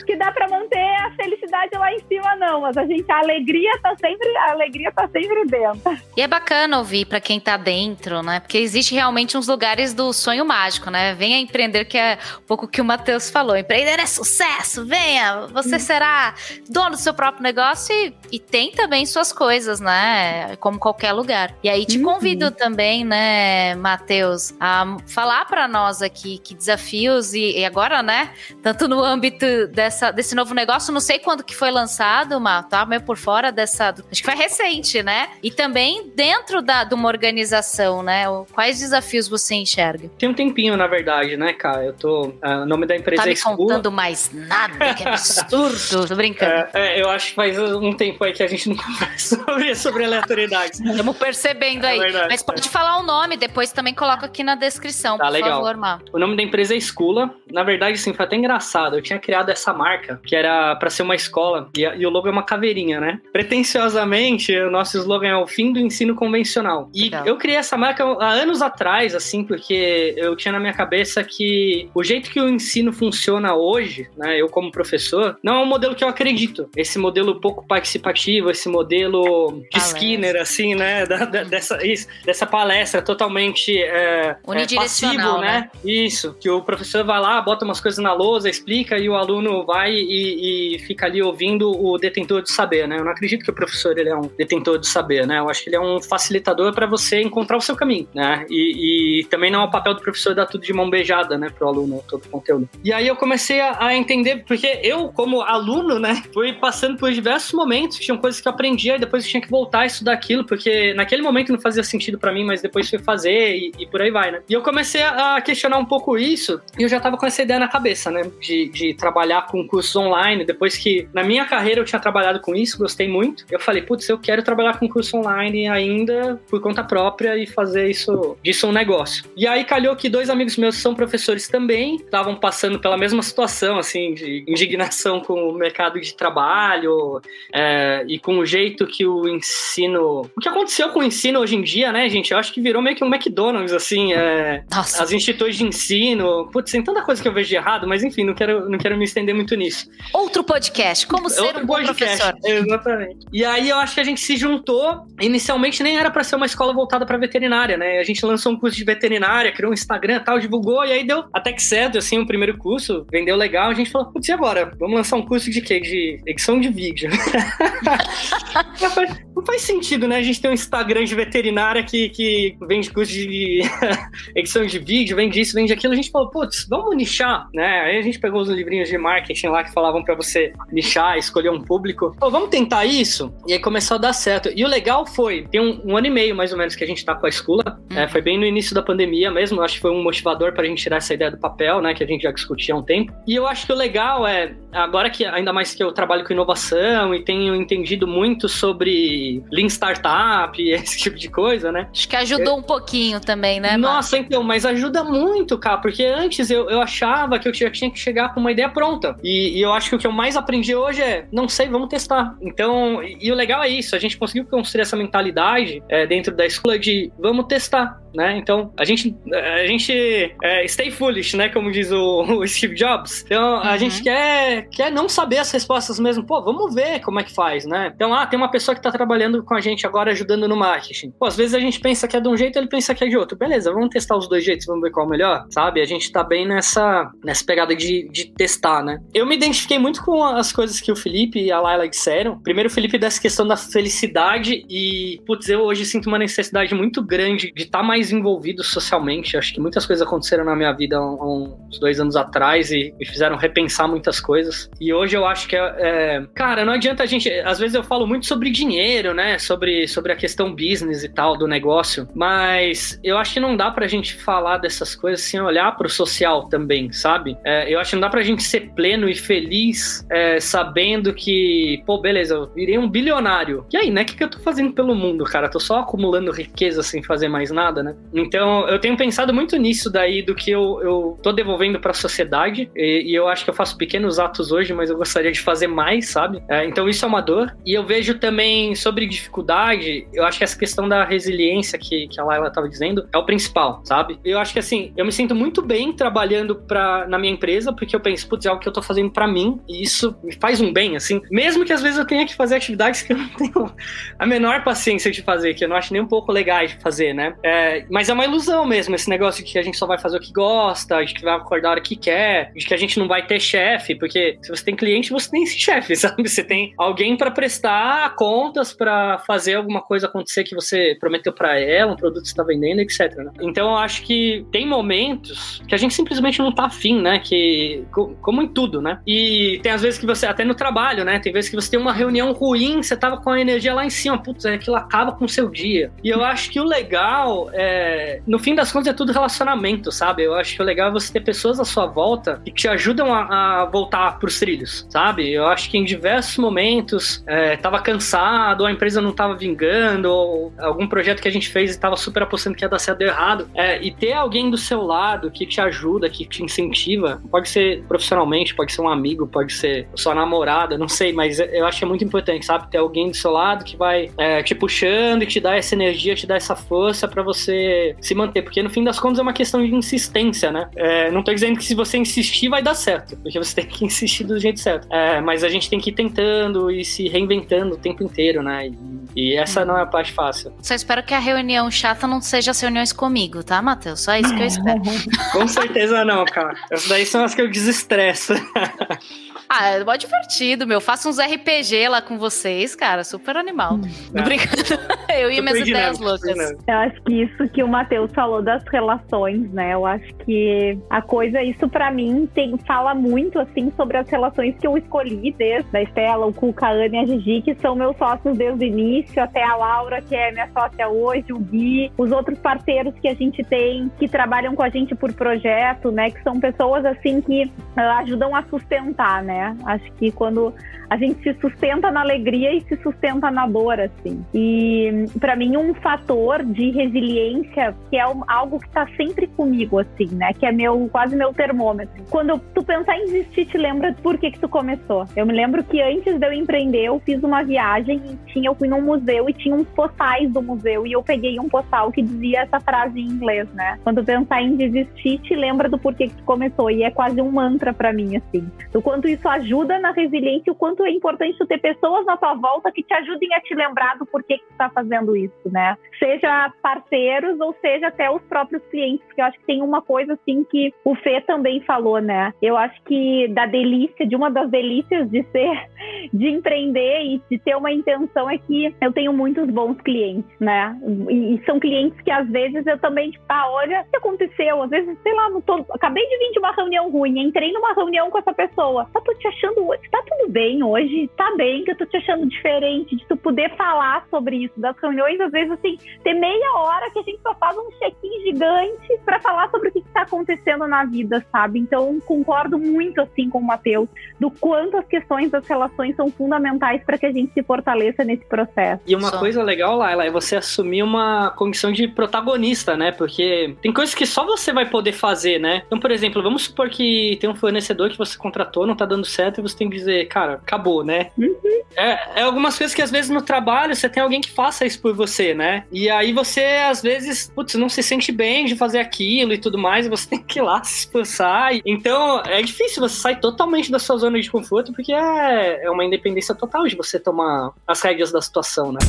que, dá para manter a felicidade lá em cima, não. Mas a gente, a alegria tá sempre, a alegria tá sempre dentro. E é bacana ouvir para quem tá dentro, né? Porque existe realmente uns lugares do sonho mágico, né? Venha empreender, que é um pouco o que o Matheus falou. Empreender é sucesso, venha, você será dono do seu próprio negócio e, e tem também suas coisas, né? Como qualquer lugar. E aí te uhum. convido também, né, Matheus, a falar para nós aqui que desafios e, e agora, né, tanto no âmbito dessa, desse novo negócio. Não sei quando que foi lançado, mas tá meio por fora dessa. Acho que foi recente, né? E também dentro da, de uma organização, né? Quais desafios você enxerga? Tem um tempinho, na verdade, né, cara? Eu tô. Uh, o nome da empresa tá é me contando mais nada, que absurdo. tô brincando. É, é, eu acho que faz um tempo aí que a gente não conversa sobre, sobre aleatoriedades. Estamos percebendo aí. É Mas pode falar o nome, depois também coloca aqui na descrição, tá, por legal. favor, Mar. O nome da empresa é Escula. Na verdade, sim, foi até engraçado. Eu tinha criado essa marca, que era para ser uma escola, e, a, e, o logo é uma caveirinha, né? Pretenciosamente, o nosso slogan é o fim do ensino convencional. E Legal. eu criei essa marca há anos atrás, assim, porque eu tinha na minha cabeça que o jeito que o ensino funciona hoje, né, eu como professor, não é um modelo que eu acredito. Esse modelo pouco participativo, esse modelo de Skinner, assim, né, da, da, dessa, isso, dessa palestra totalmente é, é passivo, né? né? Isso, que o professor vai lá, bota umas coisas na lousa, explica e o aluno vai e, e, fica ali ouvindo o detentor de saber, né? Eu não acredito que o professor ele é um detentor de saber, né? Eu acho que ele é um facilitador para você encontrar o seu caminho, né? E, e, também não é o papel do professor dar tudo de mão beijada, né, pro aluno, todo o conteúdo. E aí eu comecei a, a, entender, porque eu, como aluno, né, fui passando por diversos momentos, tinham coisas que eu aprendia e depois eu tinha que voltar a estudar aquilo, porque naquele momento não fazia sentido para mim, mas depois fui fazer e, e, por aí vai, né? E eu comecei a questionar um pouco isso e eu já tava com essa ideia na cabeça, né, de, de trabalhar com cursos online, depois que na minha carreira eu tinha trabalhado com isso, gostei muito, eu falei, putz, eu quero trabalhar com curso online ainda por conta própria e fazer isso disso um negócio. E aí calhou que dois amigos meus são professores também, estavam passando pela mesma situação, assim, de indignação com o mercado de trabalho é, e com o jeito que o ensino. O que aconteceu com o ensino hoje em dia, né, gente? Eu acho que virou meio que um McDonald's, assim, é, as instituições de ensino. Putz, tem tanta coisa que eu vejo de errado, mas enfim, não quero, não quero me estender muito nisso. Outro podcast, como ser Outro um bom podcast, professor. Exatamente. E aí eu acho que a gente se juntou. Inicialmente nem era para ser uma escola voltada para veterinária, né? A gente lançou um curso de veterinária, criou um Instagram tal, divulgou, e aí deu até que cedo, assim, o primeiro curso, vendeu legal. A gente falou, putz, e agora? Vamos lançar um curso de quê? De edição de vídeo. não faz sentido, né? A gente tem um Instagram de veterinária que, que vende curso de edição de vídeo, vende isso, vende aquilo. A gente falou, putz, vamos nichar, né? Aí a gente pegou os livrinhos quadrinhos de marketing lá que falavam para você nichar, escolher um público. Pô, vamos tentar isso? E aí começou a dar certo. E o legal foi, tem um, um ano e meio mais ou menos que a gente tá com a escola. Uhum. É, foi bem no início da pandemia mesmo. Acho que foi um motivador pra gente tirar essa ideia do papel, né? Que a gente já discutia há um tempo. E eu acho que o legal é, agora que ainda mais que eu trabalho com inovação e tenho entendido muito sobre Lean Startup e esse tipo de coisa, né? Acho que ajudou é... um pouquinho também, né? Nossa, então, mas ajuda muito, cara, porque antes eu, eu achava que eu tinha, tinha que chegar com uma ideia pronta. E, e, eu acho que o que eu mais aprendi hoje é, não sei, vamos testar. Então, e, e o legal é isso, a gente conseguiu construir essa mentalidade é, dentro da escola de vamos testar né? Então, a gente, a gente é, stay foolish, né? Como diz o, o Steve Jobs. Então, a uhum. gente quer, quer não saber as respostas mesmo. Pô, vamos ver como é que faz, né? Então, ah, tem uma pessoa que tá trabalhando com a gente agora, ajudando no marketing. Pô, às vezes a gente pensa que é de um jeito, ele pensa que é de outro. Beleza, vamos testar os dois jeitos, vamos ver qual é o melhor, sabe? A gente tá bem nessa, nessa pegada de, de testar, né? Eu me identifiquei muito com as coisas que o Felipe e a Laila disseram. Primeiro, o Felipe dessa questão da felicidade e, putz, eu hoje sinto uma necessidade muito grande de estar tá mais mais envolvido socialmente. Acho que muitas coisas aconteceram na minha vida há uns dois anos atrás e me fizeram repensar muitas coisas. E hoje eu acho que é, é, Cara, não adianta a gente. Às vezes eu falo muito sobre dinheiro, né? Sobre, sobre a questão business e tal, do negócio. Mas eu acho que não dá pra gente falar dessas coisas sem olhar pro social também, sabe? É, eu acho que não dá pra gente ser pleno e feliz é, sabendo que, pô, beleza, eu virei um bilionário. E aí, né? O que, que eu tô fazendo pelo mundo, cara? tô só acumulando riqueza sem fazer mais nada, né? Então, eu tenho pensado muito nisso daí do que eu, eu tô devolvendo para a sociedade e, e, eu acho que eu faço pequenos atos hoje, mas eu gostaria de fazer mais, sabe? É, então, isso é uma dor. E eu vejo também sobre dificuldade, eu acho que essa questão da resiliência que, que a Laila tava dizendo é o principal, sabe? Eu acho que assim, eu me sinto muito bem trabalhando pra, na minha empresa, porque eu penso, putz, é algo que eu tô fazendo para mim e isso me faz um bem, assim. Mesmo que às vezes eu tenha que fazer atividades que eu não tenho a menor paciência de fazer, que eu não acho nem um pouco legais de fazer, né? É, mas é uma ilusão mesmo, esse negócio de que a gente só vai fazer o que gosta, de que vai acordar a hora que quer, de que a gente não vai ter chefe, porque se você tem cliente, você tem chefe, sabe? Você tem alguém para prestar contas, para fazer alguma coisa acontecer que você prometeu para ela, um produto que você tá vendendo, etc. Né? Então eu acho que tem momentos que a gente simplesmente não tá afim, né? Que, como em tudo, né? E tem às vezes que você, até no trabalho, né? Tem vezes que você tem uma reunião ruim, você tava com a energia lá em cima, putz, aquilo acaba com o seu dia. E eu acho que o legal é no fim das contas é tudo relacionamento, sabe? Eu acho que o legal é você ter pessoas à sua volta que te ajudam a, a voltar pros trilhos, sabe? Eu acho que em diversos momentos é, tava cansado, ou a empresa não tava vingando, ou algum projeto que a gente fez e tava super apostando que ia dar certo errado. É, e ter alguém do seu lado que te ajuda, que te incentiva, pode ser pode ser um amigo, pode ser sua namorada, não sei, mas eu acho que é muito importante, sabe? Ter alguém do seu lado que vai é, te puxando e te dar essa energia, te dar essa força para você se manter, porque no fim das contas é uma questão de insistência, né? É, não tô dizendo que se você insistir vai dar certo, porque você tem que insistir do jeito certo. É, mas a gente tem que ir tentando e se reinventando o tempo inteiro, né? E, e essa não é a parte fácil. Só espero que a reunião chata não seja as reuniões comigo, tá, Matheus? Só isso que eu espero. Com certeza não, cara. Essas daí são as que eu desestresso. Ah, é mó divertido, meu. Faço uns RPG lá com vocês, cara. Super animal. Hum, é. brincando. Eu e minhas ideias loucas. Eu acho que isso que o Matheus falou das relações, né? Eu acho que a coisa, isso para mim, tem, fala muito, assim, sobre as relações que eu escolhi, desde a Estela, o Cuca, a Ana e a Gigi, que são meus sócios desde o início, até a Laura, que é minha sócia hoje, o Gui, os outros parceiros que a gente tem, que trabalham com a gente por projeto, né? Que são pessoas, assim, que ajudam a sustentar, né? Acho que quando a gente se sustenta na alegria e se sustenta na dor, assim. E para mim um fator de resiliência que é algo que tá sempre comigo, assim, né? Que é meu quase meu termômetro. Quando tu pensar em desistir, te lembra por que que tu começou. Eu me lembro que antes de eu empreender, eu fiz uma viagem e tinha, eu fui num museu e tinha uns postais do museu e eu peguei um postal que dizia essa frase em inglês, né? Quando pensar em desistir, te lembra do porquê que tu começou e é quase um mantra para mim, assim. Do quanto isso ajuda na resiliência, o quanto é importante ter pessoas na tua volta que te ajudem a te lembrar do porquê que tu tá fazendo isso, né? Seja parceiros ou seja até os próprios clientes, porque eu acho que tem uma coisa assim que o Fê também falou, né? Eu acho que da delícia, de uma das delícias de ser, de empreender e de ter uma intenção é que eu tenho muitos bons clientes, né? E, e são clientes que às vezes eu também, tipo, ah, olha o que aconteceu, às vezes, sei lá, não tô, acabei de vir de uma reunião ruim, entrei numa reunião com essa pessoa, tá, tô te achando hoje, tá tudo bem hoje, tá bem, que eu tô te achando diferente, de tu poder falar sobre isso, das reuniões, às vezes, assim, ter meia hora que a gente só faz um check-in gigante para falar sobre o que está acontecendo na vida, sabe? Então, concordo muito, assim, com o Matheus, do quanto as questões das relações são fundamentais para que a gente se fortaleça nesse processo. E uma Só. coisa legal, Laila, é você assumir uma condição de protagonista, né? Porque tem coisas que só você vai poder fazer, né? Então, por exemplo, vamos supor que tem um fornecedor que você contratou, não tá dando certo, e você tem que dizer, cara, acabou, né? Uhum. É, é algumas coisas que às vezes no trabalho você tem alguém que faça isso por você, né? E aí você, às vezes, putz, não se sente bem de fazer aquilo e tudo mais, e você tem que ir lá se esforçar. Então, é difícil você sair totalmente da sua zona de conforto, porque é, é uma independência total de você tomar as rédeas da situação, né?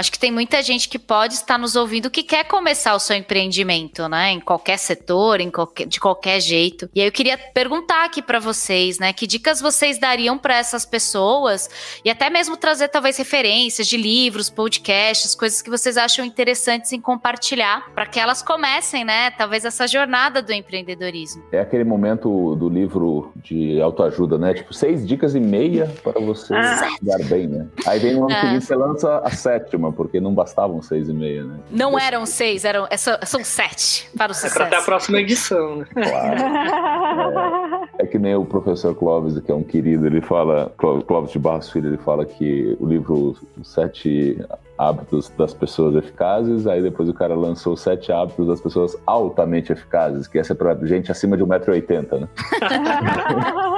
Acho que tem muita gente que pode estar nos ouvindo que quer começar o seu empreendimento, né? Em qualquer setor, em qualquer, de qualquer jeito. E aí eu queria perguntar aqui para vocês, né? Que dicas vocês dariam para essas pessoas e até mesmo trazer talvez referências de livros, podcasts, coisas que vocês acham interessantes em compartilhar para que elas comecem, né? Talvez essa jornada do empreendedorismo. É aquele momento do livro de autoajuda, né? Tipo, seis dicas e meia para você ah. dar bem, né? Aí vem no ano é. seguinte você lança a sétima porque não bastavam seis e meia, né? Não eram seis, eram, é são sete para o sucesso. É para ter a próxima edição, né? Claro. É, é, que nem o professor Clóvis, que é um querido, ele fala, Clóvis de Barros Filho, ele fala que o livro Sete Hábitos das Pessoas Eficazes, aí depois o cara lançou Sete Hábitos das Pessoas Altamente Eficazes, que essa é para gente acima de 1,80m, né?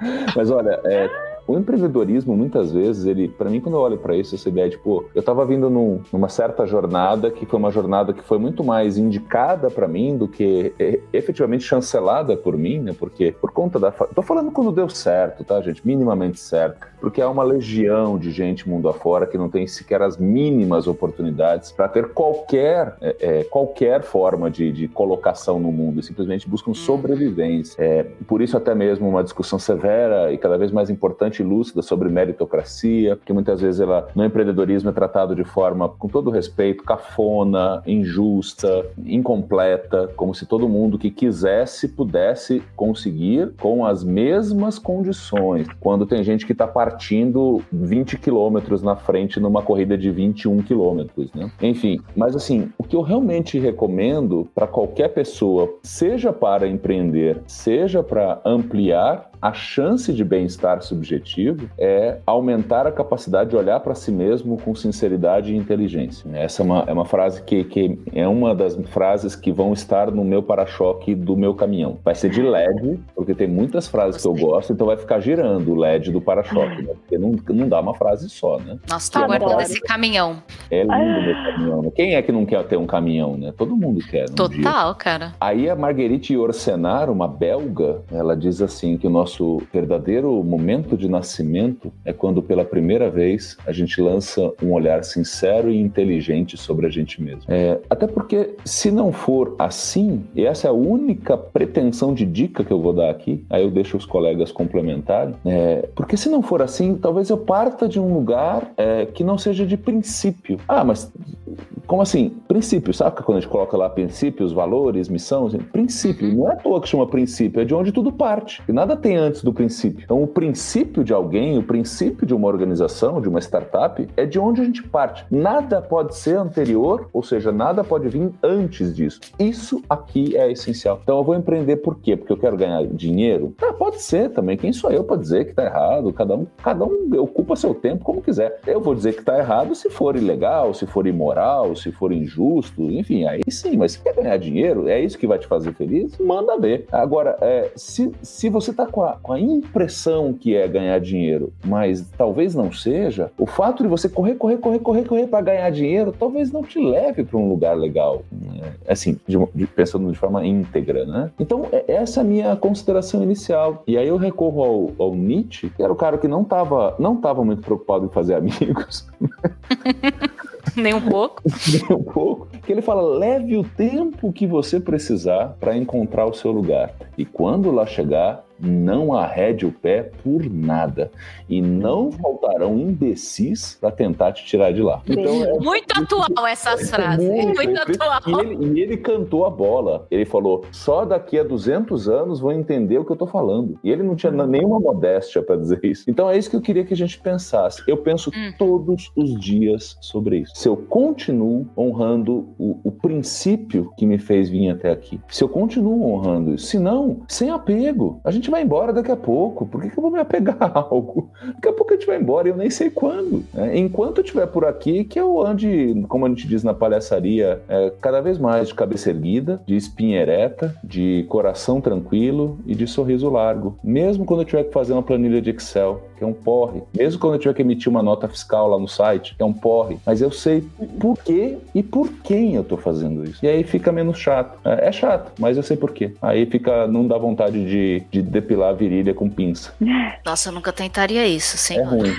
Mas olha, é, o empreendedorismo, muitas vezes, ele, para mim, quando eu olho para isso, essa ideia de, pô, eu estava vindo num, numa certa jornada que foi uma jornada que foi muito mais indicada para mim do que efetivamente chancelada por mim, né? Porque por conta da. Tô falando quando deu certo, tá, gente? Minimamente certo. Porque há uma legião de gente mundo afora que não tem sequer as mínimas oportunidades para ter qualquer, é, é, qualquer forma de, de, colocação no mundo e simplesmente buscam sobrevivência. É, por isso, até mesmo uma discussão severa e cada vez mais importante lúcida sobre meritocracia, que muitas vezes ela no empreendedorismo é tratado de forma, com todo respeito, cafona, injusta, incompleta, como se todo mundo que quisesse pudesse conseguir com as mesmas condições, quando tem gente que está partindo 20 quilômetros na frente numa corrida de 21 quilômetros, né? Enfim, mas assim, o que eu realmente recomendo para qualquer pessoa, seja para empreender, seja para ampliar a chance de bem-estar subjetivo é aumentar a capacidade de olhar para si mesmo com sinceridade e inteligência. Essa é uma, é uma frase que, que é uma das frases que vão estar no meu para-choque do meu caminhão. Vai ser de LED, porque tem muitas frases que eu gosto, então vai ficar girando o LED do para-choque, né? porque não, não dá uma frase só, né? Nossa, tô guardando esse caminhão. É lindo meu caminhão. Né? Quem é que não quer ter um caminhão, né? Todo mundo quer. Um Total, dia. cara. Aí a Marguerite Orsenar, uma belga, ela diz assim que o nosso nosso verdadeiro momento de nascimento é quando pela primeira vez a gente lança um olhar sincero e inteligente sobre a gente mesmo. É, até porque se não for assim, e essa é a única pretensão de dica que eu vou dar aqui, aí eu deixo os colegas complementarem, é, porque se não for assim, talvez eu parta de um lugar é, que não seja de princípio. Ah, mas como assim? Princípio, sabe quando a gente coloca lá princípios, valores, missão? Assim, princípio, uhum. não é à toa que chama princípio, é de onde tudo parte. E nada tem antes do princípio. Então, o princípio de alguém, o princípio de uma organização, de uma startup, é de onde a gente parte. Nada pode ser anterior, ou seja, nada pode vir antes disso. Isso aqui é essencial. Então, eu vou empreender por quê? Porque eu quero ganhar dinheiro? Ah, pode ser também. Quem sou eu para dizer que está errado? Cada um, cada um ocupa seu tempo como quiser. Eu vou dizer que está errado se for ilegal, se for imoral, se for injusto, enfim, aí sim. Mas se quer ganhar dinheiro, é isso que vai te fazer feliz? Manda ver. Agora, é, se, se você está com a, com a impressão que é ganhar dinheiro, mas talvez não seja, o fato de você correr, correr, correr, correr, correr para ganhar dinheiro, talvez não te leve para um lugar legal. É, assim, de, de, pensando de forma íntegra, né? Então, é, essa é a minha consideração inicial. E aí eu recorro ao, ao Nietzsche, que era o cara que não estava não tava muito preocupado em fazer amigos. Nem um pouco. Nem um pouco. Que ele fala: leve o tempo que você precisar para encontrar o seu lugar. E quando lá chegar, não arrede o pé por nada. E não faltarão imbecis para tentar te tirar de lá. Então, é, muito atual essas frases. Muito, muito atual. E ele, e ele, cantou a bola. Ele falou: só daqui a 200 anos vão entender o que eu tô falando. E ele não tinha nenhuma modéstia para dizer isso. Então é isso que eu queria que a gente pensasse. Eu penso hum. todos os dias sobre isso. Se eu continuo honrando o, o princípio que me fez vir até aqui, se eu continuo honrando isso, se não, sem apego, a gente vai embora daqui a pouco. Por que, que eu vou me apegar a algo? Daqui a pouco a gente vai embora e eu nem sei quando. Né? Enquanto eu estiver por aqui, que eu ande, como a gente diz na palhaçaria, é, cada vez mais de cabeça erguida, de espinha ereta, de coração tranquilo e de sorriso largo. Mesmo quando eu tiver que fazer uma planilha de Excel, que é um porre. Mesmo quando eu tiver que emitir uma nota fiscal lá no site, que é um porre. Mas eu sei por quê e por quem eu tô fazendo isso. E aí fica menos chato. É, é chato, mas eu sei por quê. Aí fica, não dá vontade de, de depilar a virilha com pinça. Nossa, eu nunca tentaria isso, sim. É ruim,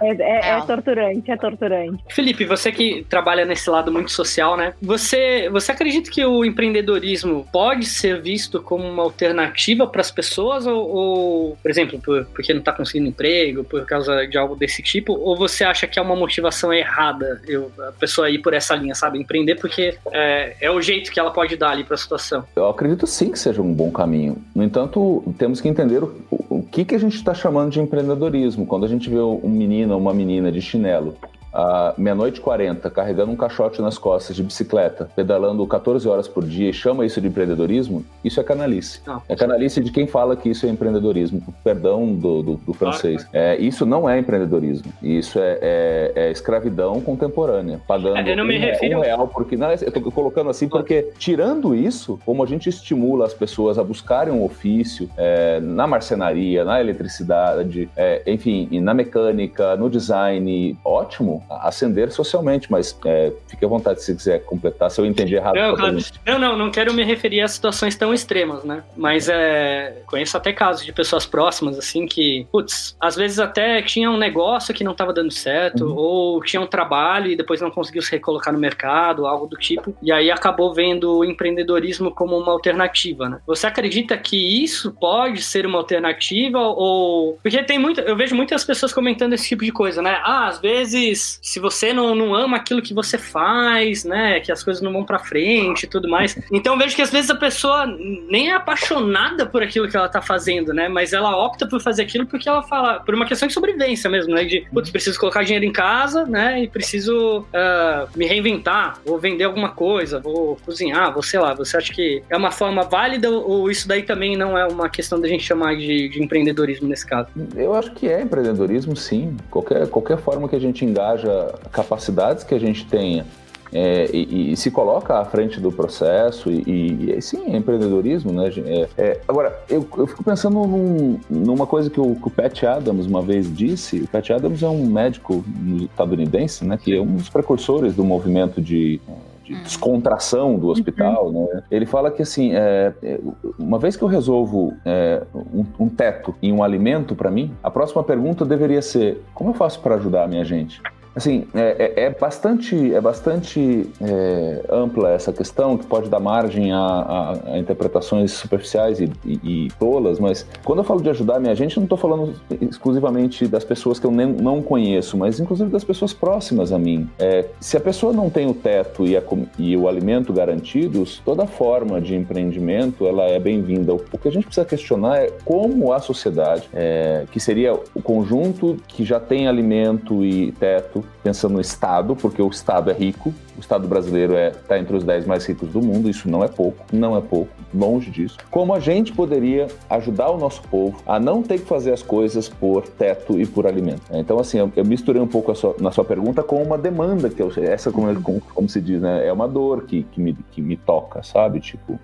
é, é, é, torturante, é torturante. Felipe, você que trabalha nesse lado muito social, né? Você, você acredita que o empreendedorismo pode ser visto como uma alternativa para as pessoas? Ou, ou, por exemplo, por, porque não está conseguindo emprego, por causa de algo desse tipo? Ou você acha que é uma motivação errada eu, a pessoa ir por essa linha, sabe? Empreender porque é, é o jeito que ela pode dar ali para a situação? Eu acredito sim que seja um bom caminho. No entanto, temos que entender o, o que, que a gente está chamando de empreendedorismo. Quando a gente vê um menino ou uma menina de chinelo à meia-noite 40, carregando um caixote nas costas de bicicleta, pedalando 14 horas por dia e chama isso de empreendedorismo, isso é canalice. Não. É canalice de quem fala que isso é empreendedorismo. Perdão do, do, do francês. É, isso não é empreendedorismo. Isso é, é, é escravidão contemporânea. Pagando é, eu não me um, refiro... um real porque... Não, eu estou colocando assim porque, tirando isso, como a gente estimula as pessoas a buscarem um ofício é, na marcenaria, na eletricidade, é, enfim, na mecânica, no design, ótimo ascender socialmente, mas é, fique à vontade se quiser completar, se eu entendi errado. Não, claro. não, não, não quero me referir a situações tão extremas, né? Mas é, conheço até casos de pessoas próximas, assim, que, putz, às vezes até tinha um negócio que não estava dando certo, uhum. ou tinha um trabalho e depois não conseguiu se recolocar no mercado, algo do tipo, e aí acabou vendo o empreendedorismo como uma alternativa, né? Você acredita que isso pode ser uma alternativa ou... Porque tem muito, eu vejo muitas pessoas comentando esse tipo de coisa, né? Ah, às vezes se você não, não ama aquilo que você faz, né, que as coisas não vão para frente e tudo mais. Então vejo que às vezes a pessoa nem é apaixonada por aquilo que ela tá fazendo, né, mas ela opta por fazer aquilo porque ela fala, por uma questão de sobrevivência mesmo, né, de, putz, preciso colocar dinheiro em casa, né, e preciso uh, me reinventar, vou vender alguma coisa, vou cozinhar, vou sei lá. Você acha que é uma forma válida ou isso daí também não é uma questão da gente chamar de, de empreendedorismo nesse caso? Eu acho que é empreendedorismo, sim. Qualquer, qualquer forma que a gente engaja haja capacidades que a gente tenha é, e, e, se coloca à frente do processo e, e sim, é empreendedorismo, né? É, é, agora, eu, eu, fico pensando num, numa coisa que o, que o, Pat Adams uma vez disse. O Pat Adams é um médico estadunidense, né? Que é um dos precursores do movimento de de uhum. descontração do hospital, uhum. né? Ele fala que assim, é, é uma vez que eu resolvo é, um, um, teto e um alimento para mim, a próxima pergunta deveria ser: como eu faço para ajudar a minha gente? Assim, é, é, é bastante, é bastante é, ampla essa questão, que pode dar margem a, a, a interpretações superficiais e, e, e, tolas, mas quando eu falo de ajudar a minha gente, não estou falando exclusivamente das pessoas que eu nem, não conheço, mas inclusive das pessoas próximas a mim. É, se a pessoa não tem o teto e, a, e o alimento garantidos, toda forma de empreendimento ela é bem-vinda. O que a gente precisa questionar é como a sociedade, é, que seria o conjunto que já tem alimento e teto, pensando no Estado, porque o Estado é rico, o Estado brasileiro está é, tá entre os 10 mais ricos do mundo, isso não é pouco, não é pouco, longe disso. Como a gente poderia ajudar o nosso povo a não ter que fazer as coisas por teto e por alimento? Então, assim, eu, eu misturei um pouco sua, na sua pergunta com uma demanda, que eu, essa, como, como, como, se diz, né? É uma dor que, que, me, que me toca, sabe? Tipo,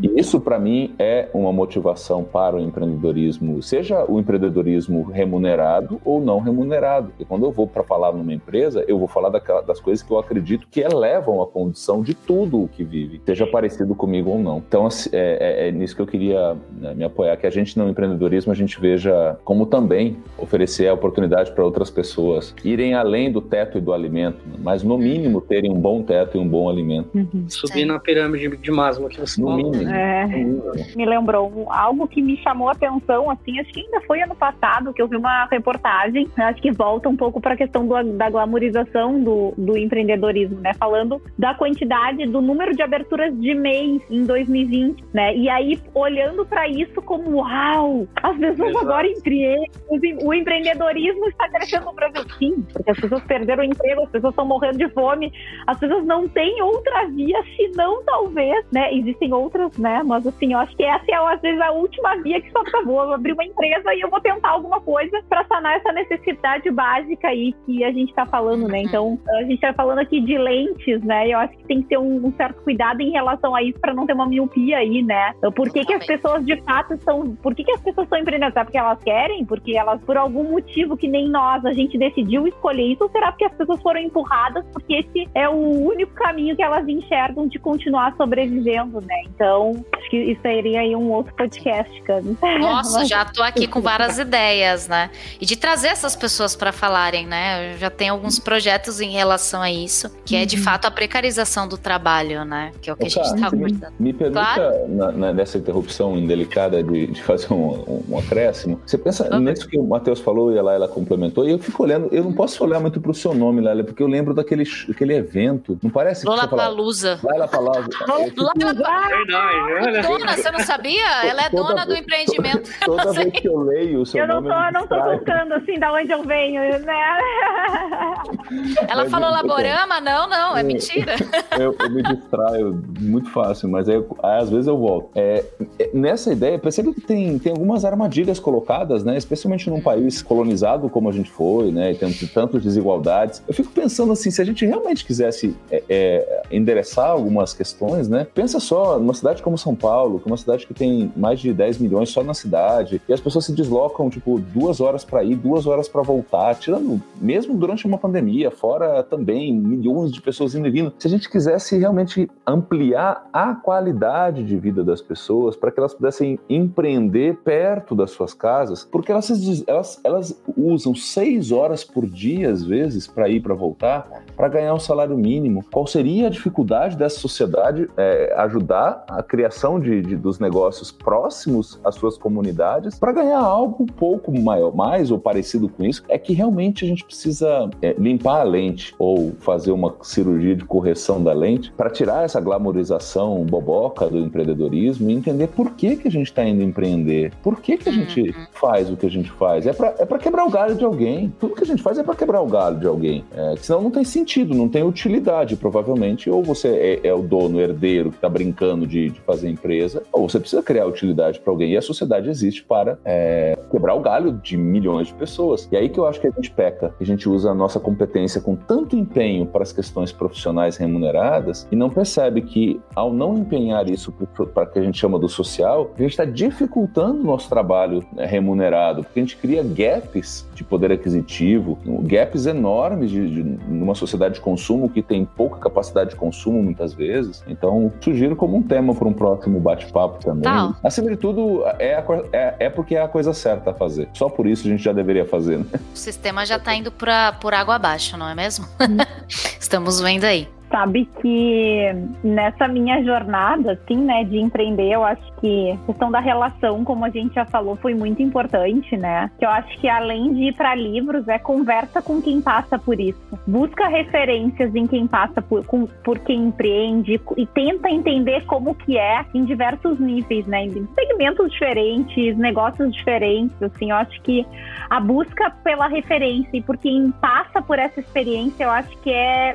E isso, para mim, é uma motivação para o empreendedorismo, seja o empreendedorismo remunerado ou não remunerado. E quando eu vou para falar numa empresa, eu vou falar daquela, das coisas que eu acredito que elevam a condição de tudo o que vive, seja parecido comigo ou não. Então, assim, é, é, é nisso que eu queria né, me apoiar, que a gente no empreendedorismo a gente veja como também oferecer a oportunidade para outras pessoas irem além do teto e do alimento, né, mas no mínimo terem um bom teto e um bom alimento. Uhum. Subir na pirâmide de Maslow que você no falou. Mínimo. É, me lembrou algo que me chamou a atenção, assim, acho que ainda foi ano passado que eu vi uma reportagem, acho que volta um pouco para a questão do, da glamorização do, do empreendedorismo, né? Falando da quantidade, do número de aberturas de mês em 2020, né? E aí, olhando para isso como, uau, as pessoas Exato. agora empreendem, o empreendedorismo está crescendo no Brasil, sim, porque as pessoas perderam o emprego, as pessoas estão morrendo de fome, as pessoas não têm outra via, senão talvez, né? Existem outras, né? Mas assim, eu acho que essa é às vezes a última via que só tá vou abrir uma empresa e eu vou tentar alguma coisa para sanar essa necessidade básica aí que a gente tá falando, né? Então, a gente tá falando aqui de lentes, né? Eu acho que tem que ter um, um certo cuidado em relação a isso para não ter uma miopia aí, né? Por que, que as pessoas de fato estão. Por que, que as pessoas estão empreendendo? Será porque elas querem? Porque elas, por algum motivo que nem nós, a gente decidiu escolher isso? Ou será porque as pessoas foram empurradas? Porque esse é o único caminho que elas enxergam de continuar sobrevivendo, né? Então, que isso seria aí um outro podcast, cara. Nossa, já tô aqui com várias ideias, né? E de trazer essas pessoas para falarem, né? Eu já tenho alguns projetos em relação a isso, que uhum. é de uhum. fato a precarização do trabalho, né? Que é o que Ô, a gente está conversando. Me, me permita, claro. na, na, nessa interrupção indelicada de, de fazer um, um, acréscimo, você pensa uhum. nisso que o Matheus falou e ela, ela complementou, e eu fico olhando, eu não posso olhar muito pro seu nome, Lélia, porque eu lembro daquele, daquele evento, não parece Lola Palusa. Laila Palusa. Lola Palusa. Dona, você não sabia? Ela é dona do empreendimento. Toda vez que eu leio o seu eu nome. Eu não tô, não tô contando assim da onde eu venho, né? Ela mas, falou Laborama? Não, não, é mentira. Eu, eu, me distraio muito fácil, mas aí, às vezes eu volto. É, é, nessa ideia, percebo que tem, tem algumas armadilhas colocadas, né? Especialmente num país colonizado como a gente foi, né? E tem tantas desigualdades. Eu fico pensando assim, se a gente realmente quisesse é, é, endereçar algumas questões, né? Pensa só, numa cidade como São Paulo, que é uma cidade que tem mais de 10 milhões só na cidade, e as pessoas se deslocam, tipo, duas horas para ir, duas horas para voltar, tirando, mesmo durante uma pandemia, fora também milhões de pessoas indo e vindo. Se a gente quisesse realmente ampliar a qualidade de vida das pessoas para que elas pudessem empreender perto das suas casas, porque elas, elas, elas usam seis horas por dia, às vezes, para ir para voltar, para ganhar um salário mínimo. Qual seria a dificuldade dessa sociedade é, ajudar a criação de, de, dos negócios próximos às suas comunidades para ganhar algo um pouco maior, mais ou parecido com isso? É que realmente a gente precisa é, limpar a lente ou fazer uma cirurgia de correção da lente para tirar essa glamorização boboca do empreendedorismo e entender por que, que a gente está indo empreender, por que, que a gente uhum. faz o que a gente faz. É para é quebrar o galho de alguém. Tudo que a gente faz é para quebrar o galho de alguém. É, senão não tem sentido, não tem utilidade, provavelmente. Ou você é, é o dono, herdeiro, que está brincando de, de, fazer empresa, você precisa criar utilidade para alguém. E a sociedade existe para é, quebrar o galho de milhões de pessoas. E aí que eu acho que a gente peca, a gente usa a nossa competência com tanto empenho para as questões profissionais remuneradas e não percebe que, ao não empenhar isso para que a gente chama do social, a gente está dificultando o nosso trabalho né, remunerado, porque a gente cria gaps de poder aquisitivo, gaps enormes de, de, numa sociedade de consumo que tem pouca capacidade de consumo muitas vezes. Então, sugiro como um tema para um próximo bate-papo também. Tá. Acima de tudo, é, a, é, é, porque é a coisa certa a fazer. Só por isso a gente já deveria fazer, né? O sistema já está indo pra, por água abaixo, não é mesmo? Estamos vendo aí sabe que nessa minha jornada, assim, né, de empreender, eu acho que a questão da relação, como a gente já falou, foi muito importante, né? Que eu acho que além de ir para livros, é conversa com quem passa por isso. Busca referências em quem passa por, com, por quem empreende e tenta entender como que é em diversos níveis, né? Em segmentos diferentes, negócios diferentes, assim, eu acho que a busca pela referência e por quem passa por essa experiência, eu acho que é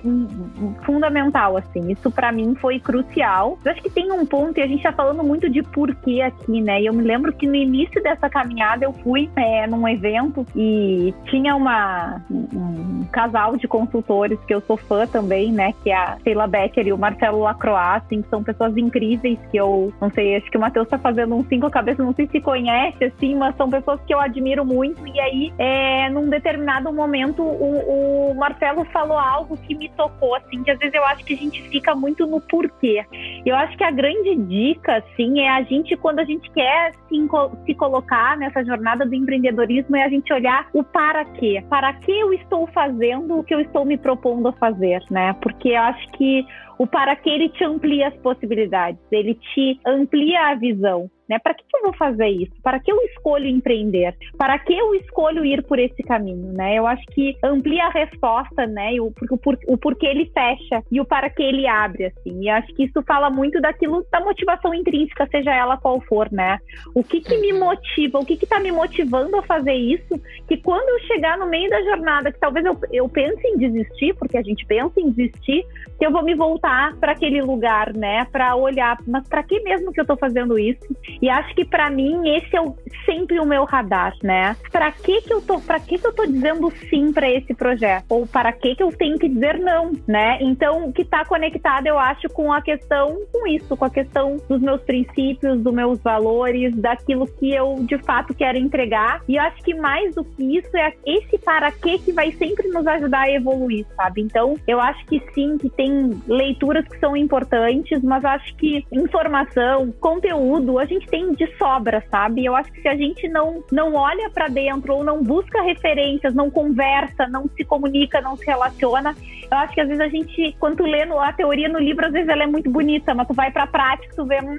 fundamental fundamental, assim. Isso para mim foi crucial. Eu acho que tem um ponto, e a gente tá falando muito de porquê aqui, né? E eu me lembro que no início dessa caminhada eu fui é, num evento e tinha uma, um, casal de consultores que eu sou fã também, né? Que é a Sheila Becker e o Marcelo Lacroix, assim, que são pessoas incríveis que eu, não sei, acho que o Matheus tá fazendo um cinco cabeças, não sei se conhece, assim, mas são pessoas que eu admiro muito. E aí, é, num determinado momento, o, o Marcelo falou algo que me tocou, assim, que às vezes eu acho que a gente fica muito no porquê. Eu acho que a grande dica, assim, é a gente, quando a gente quer se, se colocar nessa jornada do empreendedorismo, é a gente olhar o para quê. Para que eu estou fazendo o que eu estou me propondo a fazer, né? Porque eu acho que o para que ele te amplia as possibilidades, ele te amplia a visão né? Para que, que, eu vou fazer isso? Para que eu escolho empreender? Para que eu escolho ir por esse caminho, né? Eu acho que amplia a resposta, né? O, o, por, o porquê ele fecha e o para que ele abre, assim. E acho que isso fala muito daquilo, da motivação intrínseca, seja ela qual for, né? O que que me motiva? O que que tá me motivando a fazer isso? Que quando eu chegar no meio da jornada, que talvez eu, eu pense em desistir, porque a gente pensa em desistir, que eu vou me voltar para aquele lugar, né? Para olhar, mas para que mesmo que eu tô fazendo isso? E acho que para mim esse é o, sempre o meu radar, né? Para que que eu tô, para que que eu tô dizendo sim para esse projeto ou para que que eu tenho que dizer não, né? Então, que tá conectado, eu acho, com a questão com isso, com a questão dos meus princípios, dos meus valores, daquilo que eu de fato quero entregar. E eu acho que mais do que isso é esse para que que vai sempre nos ajudar a evoluir, sabe? Então, eu acho que sim, que tem leituras que são importantes, mas acho que informação, conteúdo, a gente tem de sobra, sabe? Eu acho que se a gente não, não olha para dentro ou não busca referências, não conversa, não se comunica, não se relaciona, eu acho que às vezes a gente, quando tu lê no, a teoria no livro, às vezes ela é muito bonita, mas tu vai pra prática, tu vê, hum,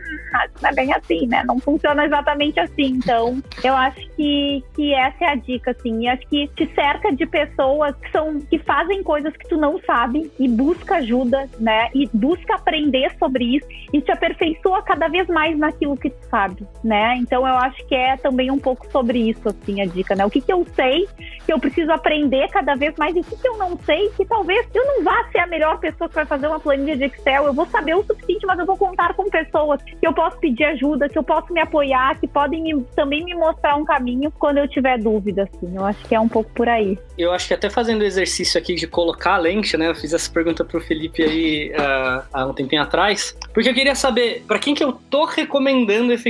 não é bem assim, né? Não funciona exatamente assim. Então, eu acho que, que essa é a dica, assim. E acho que te cerca de pessoas que são que fazem coisas que tu não sabe e busca ajuda, né? E busca aprender sobre isso e te aperfeiçoa cada vez mais naquilo que tu sabe, né? Então, eu acho que é também um pouco sobre isso, assim, a dica, né? O que que eu sei que eu preciso aprender cada vez mais e o que que eu não sei que talvez eu não vá ser a melhor pessoa que vai fazer uma planilha de Excel, eu vou saber o suficiente, mas eu vou contar com pessoas que eu posso pedir ajuda, que eu posso me apoiar, que podem me, também me mostrar um caminho quando eu tiver dúvida, assim. Eu acho que é um pouco por aí. Eu acho que até fazendo o exercício aqui de colocar a lente, né? Eu fiz essa pergunta pro Felipe aí uh, há um tempinho atrás, porque eu queria saber para quem que eu tô recomendando efetivamente,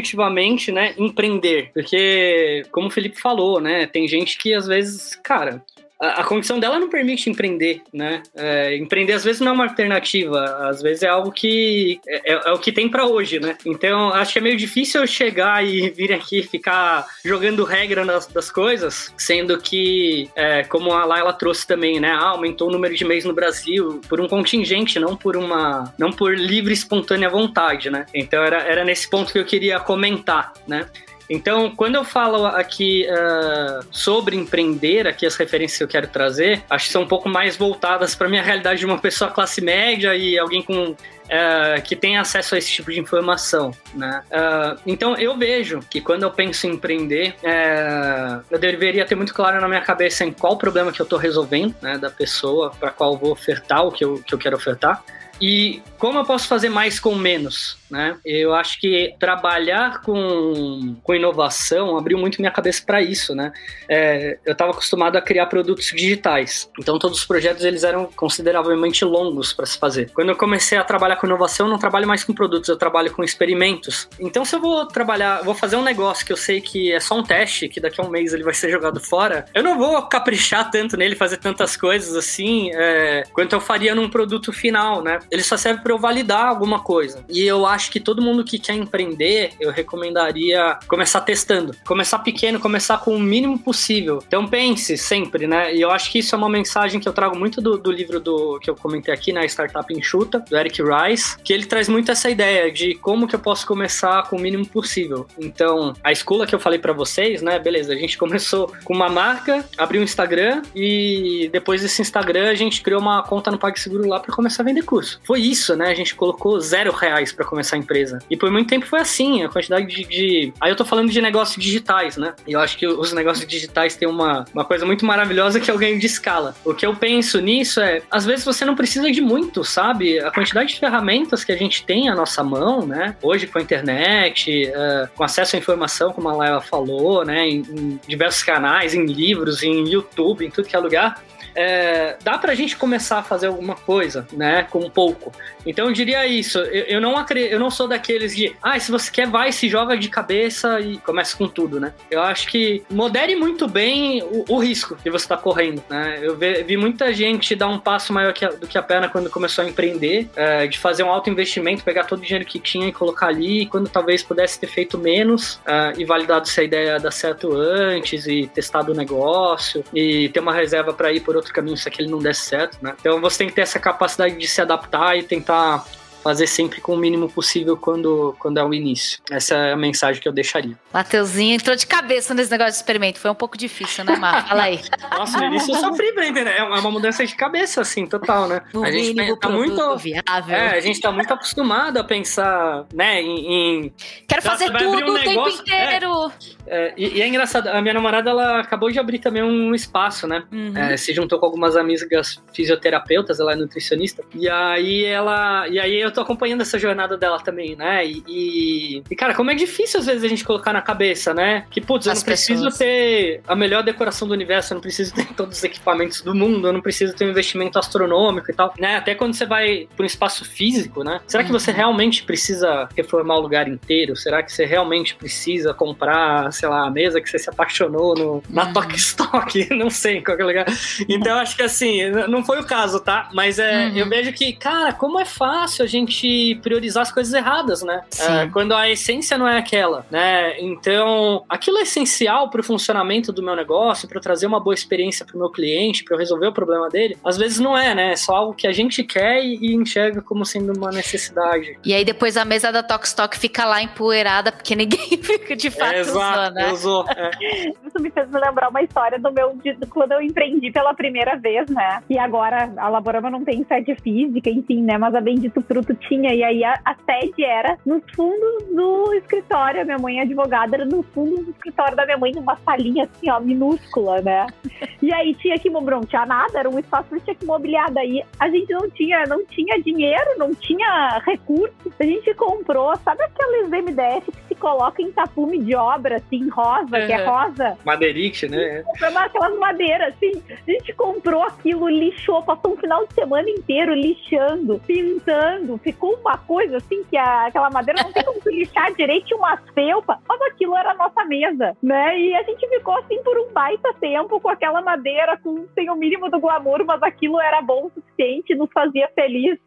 né, empreender. Porque, como o Felipe falou, né, tem gente que às vezes, cara, a, condição dela não permite empreender, né? É, empreender às vezes não é uma alternativa, às vezes é algo que é, é, é o que tem para hoje, né? Então acho que é meio difícil eu chegar e vir aqui ficar jogando regra nas, das coisas, sendo que, é, como a Laila trouxe também, né? Ah, aumentou o número de mês no Brasil por um contingente, não por uma, não por livre espontânea vontade, né? Então era, era nesse ponto que eu queria comentar, né? Então, quando eu falo aqui uh, sobre empreender, aqui as referências que eu quero trazer, acho que são um pouco mais voltadas para minha realidade de uma pessoa classe média e alguém com Uh, que tem acesso a esse tipo de informação, né? Uh, então eu vejo que quando eu penso em empreender, uh, eu deveria ter muito claro na minha cabeça em qual problema que eu estou resolvendo, né, da pessoa para qual vou ofertar o que eu, que eu quero ofertar. E como eu posso fazer mais com menos? Né? Eu acho que trabalhar com, com inovação abriu muito minha cabeça para isso. Né? É, eu estava acostumado a criar produtos digitais, então todos os projetos eles eram consideravelmente longos para se fazer. Quando eu comecei a trabalhar com inovação, eu não trabalho mais com produtos, eu trabalho com experimentos. Então, se eu vou trabalhar, vou fazer um negócio que eu sei que é só um teste, que daqui a um mês ele vai ser jogado fora, eu não vou caprichar tanto nele, fazer tantas coisas assim, é, quanto eu faria num produto final, né? Ele só serve para eu validar alguma coisa. E eu acho que todo mundo que quer empreender, eu recomendaria começar testando. Começar pequeno, começar com o mínimo possível. Então pense sempre, né? E eu acho que isso é uma mensagem que eu trago muito do, do livro do que eu comentei aqui, né? Startup Enxuta, do Eric Rice, que ele traz muito essa ideia de como que eu posso começar com o mínimo possível. Então, a escola que eu falei para vocês, né? Beleza, a gente começou com uma marca, abriu um Instagram e depois desse Instagram a gente criou uma conta no PagSeguro lá para começar a vender curso. Foi isso, né? A gente colocou zero reais para começar a empresa. E por muito tempo foi assim, a quantidade de, de, Aí eu tô falando de negócios digitais, né? E eu acho que os negócios digitais têm uma, uma coisa muito maravilhosa que é o ganho de escala. O que eu penso nisso é, às vezes você não precisa de muito, sabe? A quantidade de ferramentas que a gente tem à nossa mão, né? Hoje com a internet, uh, com acesso à informação, como a Laila falou, né? Em, em diversos canais, em livros, em YouTube, em tudo que é lugar é, dá pra gente começar a fazer alguma coisa, né? Com um pouco. Então eu diria isso. Eu, eu não acredito, eu não sou daqueles de, ah, se você quer, vai, se joga de cabeça e começa com tudo, né? Eu acho que modere muito bem o, o risco que você está correndo, né? Eu vi, vi, muita gente dar um passo maior que a, do que a perna quando começou a empreender, é, de fazer um alto investimento, pegar todo o dinheiro que tinha e colocar ali, quando talvez pudesse ter feito menos é, e validado se a ideia dar certo antes e testado o negócio e ter uma reserva para ir por outro outro caminho se aquele não der certo, né? Então você tem que ter essa capacidade de se adaptar e tentar fazer sempre com o mínimo possível quando, quando é o início. Essa é a mensagem que eu deixaria. Mateuzinho entrou de cabeça nesse negócio de experimento. Foi um pouco difícil, né, Mar? Fala aí. Nossa, no início eu sofri pra entender. É uma mudança de cabeça, assim, total, né? No a gente mínimo tá muito viável. É, a gente tá muito acostumado a pensar, né, em... em... Quero fazer tudo um o tempo inteiro. É, é, e, e, é engraçado, a minha namorada, ela acabou de abrir também um espaço, né? Uhum. É, se juntou com algumas amigas fisioterapeutas, ela é nutricionista. E aí ela... E aí eu tô acompanhando essa jornada dela também, né? E, e, e, cara, como é difícil às vezes a gente colocar na cabeça, né? Que, putz, eu As não preciso ter a melhor decoração do universo, eu não preciso ter todos os equipamentos do mundo, eu não preciso ter um investimento astronômico e tal, né? Até quando você vai para um espaço físico, né? Será que você uhum. realmente precisa reformar o lugar inteiro? Será que você realmente precisa comprar, sei lá, a mesa que você se apaixonou no, na uhum. Tok Stock? não sei, em qualquer lugar. Então, acho que assim, não foi o caso, tá? Mas é, uhum. eu vejo que, cara, como é fácil a gente priorizar as coisas erradas, né? É, quando a essência não é aquela, né? Então, aquilo é essencial para o funcionamento do meu negócio, para trazer uma boa experiência para o meu cliente, para eu resolver o problema dele. Às vezes não é, né? É só algo que a gente quer e, enxerga como sendo uma necessidade. E aí depois a mesa da Tokstok fica lá empoeirada porque ninguém fica de fato é, exato, né? Usou, é. Isso me fez lembrar uma história do meu de, quando eu empreendi pela primeira vez, né? E agora a Laborama não tem sede física, enfim, né? Mas a Bendito Fruto tinha, e aí a, a sede era nos fundos do escritório. A minha mãe é advogada, era no fundo do escritório da minha mãe, numa salinha assim, ó, minúscula, né? E aí tinha que, não tinha nada, era um espaço que tinha que mobiliar. Daí a gente não tinha, não tinha dinheiro, não tinha recursos. A gente comprou, sabe aqueles MDF que coloca em tapume de obra, assim, rosa, uhum. que é rosa? Madeirite, né? Compramos aquelas madeiras, assim. A gente comprou aquilo, lixou, passou um final de semana inteiro lixando, pintando, ficou uma coisa assim que a, aquela madeira não tem como se lixar direito, uma felpa, mas aquilo era a nossa mesa, né? E a gente ficou assim por um baita tempo com aquela madeira, com sem o mínimo do glamour, mas aquilo era bom o suficiente, nos fazia feliz.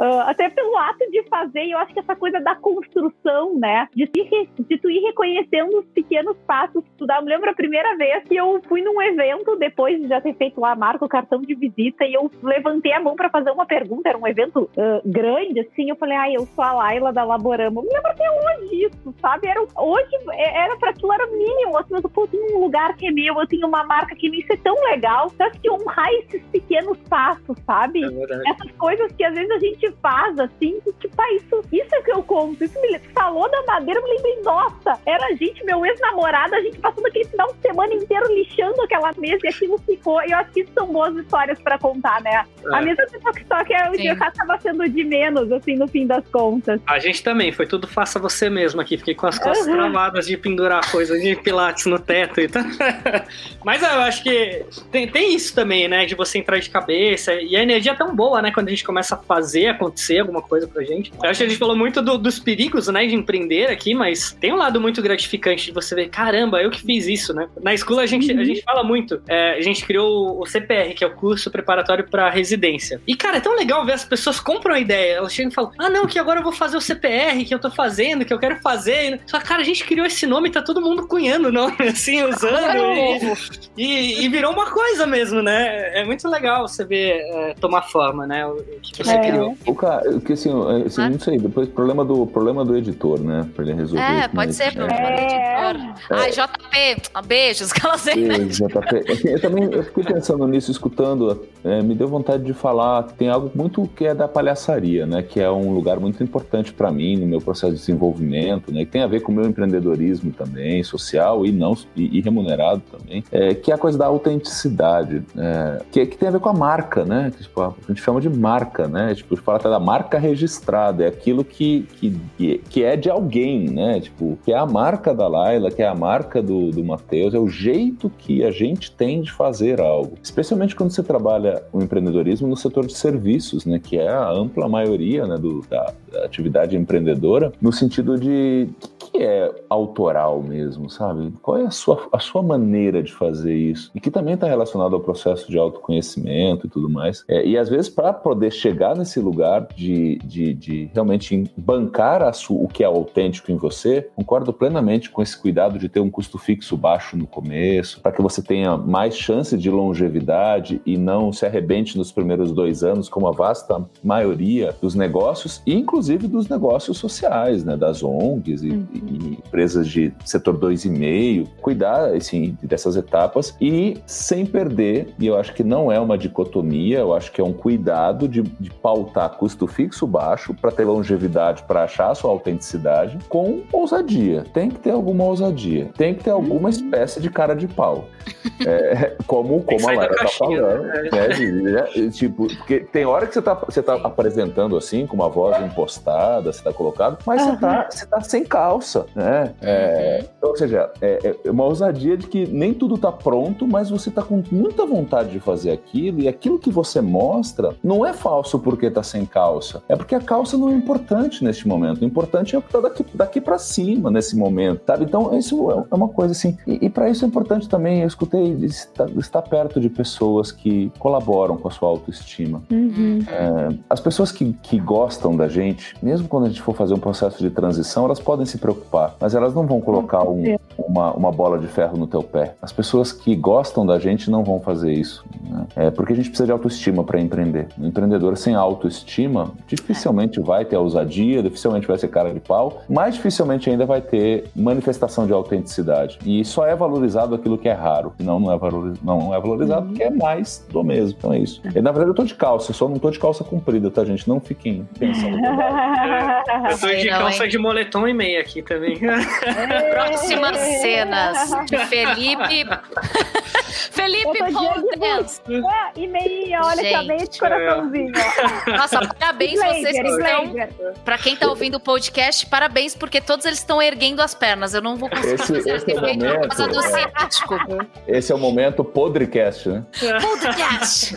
Uh, até pelo ato de fazer, eu acho que essa coisa da construção, né? De, te, de tu ir reconhecendo os pequenos passos que tu dá. Eu me lembro a primeira vez que eu fui num evento, depois de já ter feito lá a marca, o cartão de visita, e eu levantei a mão para fazer uma pergunta. Era um evento uh, grande, assim. Eu falei, ah, eu sou a Laila da Laborama. Eu me lembro até hoje isso, sabe? Era, hoje é, era para aquilo, era mínimo. Assim, eu, pô, eu tenho um lugar que é meu, eu tenho uma marca que me isso é tão legal. Eu acho que honrar esses pequenos passos, sabe? É Essas coisas que às vezes a gente faz, assim, que, tipo, ah, isso, isso é que eu conto. Isso me falou da madeira, eu me lembrei, nossa, era a gente, meu ex-namorado, a gente passando aquele final de semana inteiro lixando aquela mesa e aquilo ficou. E eu acho que isso são boas histórias pra contar, né? É. A mesa do Tok Tok é o que acaba sendo de menos, assim, no fim das contas. A gente também, foi tudo faça você mesmo aqui. Fiquei com as costas uhum. travadas de pendurar coisas de pilates no teto e tal. Mas eu acho que tem, tem isso também, né? De você entrar de cabeça. E a energia é tão boa, né? Quando a gente começa a fazer, acontecer alguma coisa pra gente. Eu acho que a gente falou muito do, dos perigos, né, de empreender aqui, mas tem um lado muito gratificante de você ver, caramba, eu que fiz isso, né? Na escola a gente, a gente fala muito, é, a gente criou o CPR, que é o curso preparatório para residência. E, cara, é tão legal ver as pessoas compram a ideia, elas chegam e falam, ah, não, que agora eu vou fazer o CPR, que eu tô fazendo, que eu quero fazer. Só, cara, a gente criou esse nome e tá todo mundo cunhando o nome, assim, usando. e, e, e, virou uma coisa mesmo, né? É muito legal você ver é, tomar forma, né? O, que você é. criou. O cara, que assim, assim não sei, depois problema do problema do editor, né? Pra ele resolver. É, pode ser problema É. do editor. Ai, JP, ah, beijos, que ela sei, né? É, JP. Eu também eu fiquei pensando nisso, escutando, é, me deu vontade de falar. Tem algo muito que é da palhaçaria, né? Que é um lugar muito importante para mim no meu processo de desenvolvimento, né? Que tem a ver com o meu empreendedorismo também, social e não e, e remunerado também. É, que é a coisa da autenticidade, é, que, que tem a ver com a marca, né? Que, tipo, a gente chama de marca, né? Tipo, a gente fala até da marca registrada, é aquilo que, que, que é de alguém, né? Tipo, que é a marca da Laila, que é a marca do, do Matheus, é o jeito que a gente tem de fazer algo. Especialmente quando você trabalha o empreendedorismo no setor de serviços, né? Que é a ampla maioria né, do, da, da atividade empreendedora, no sentido de que é autoral mesmo, sabe? Qual é a sua, a sua maneira de fazer isso? E que também está relacionado ao processo de autoconhecimento e tudo mais. É, e às vezes, para poder chegar nesse lugar de, de, de realmente bancar o que é autêntico em você, concordo plenamente com esse cuidado de ter um custo fixo baixo no começo, para que você tenha mais chance de longevidade e não se arrebente nos primeiros dois anos, como a vasta maioria dos negócios, e inclusive dos negócios sociais, né? Das ONGs e, e empresas de setor 2,5, cuidar assim, dessas etapas e sem perder, e eu acho que não é uma dicotomia, eu acho que é um cuidado de, de pautar custo fixo baixo para ter longevidade, para achar a sua autenticidade, com ousadia. Tem que ter alguma ousadia, tem que ter alguma espécie de cara de pau. É, como como a Lara tá falando. né? né, né, tipo, porque tem hora que você tá, você tá apresentando assim, com uma voz impostada, você tá colocado, mas você, tá, você tá sem calça, né? É, Ou seja, é, é uma ousadia de que nem tudo tá pronto, mas você tá com muita vontade de fazer aquilo, e aquilo que você mostra não é falso porque tá sem calça, é porque a calça não é importante neste momento. O importante é o que tá daqui, daqui para cima nesse momento, sabe? Então, isso é uma coisa assim. E, e para isso é importante também, eu escutei, estar, estar perto de pessoas que colaboram com a sua autoestima. Uhum. As pessoas que, que gostam da gente, mesmo quando a gente for fazer um processo de transição, elas podem se preocupar, mas elas não vão colocar um- uma, uma bola de ferro no teu pé. As pessoas que gostam da gente não vão fazer isso. né? É porque a gente precisa de autoestima para empreender. Um empreendedor sem autoestima dificilmente vai ter ousadia, dificilmente vai ser cara de pau, mais dificilmente ainda vai ter manifestação de autenticidade. E só é valorizado aquilo que é raro. E não, não é, valoriz... não é valorizado porque é mais do mesmo. Então é isso. E, na verdade, eu tô de calça, só não tô de calça comprida, tá, gente? Não fiquem pensando. Eu tô de não, calça hein? de moletom e meia aqui também. Próximas cenas de Felipe. Felipe Pontes. É, e meia, olha que Gente. amei de coraçãozinho. Ó. Parabéns vocês que estão. Pra quem tá ouvindo o podcast, parabéns, porque todos eles estão erguendo as pernas. Eu não vou conseguir Esse- fazer esse é o efeito por causa momento, do é. ciático. Esse é o momento podcast, né? Podcast.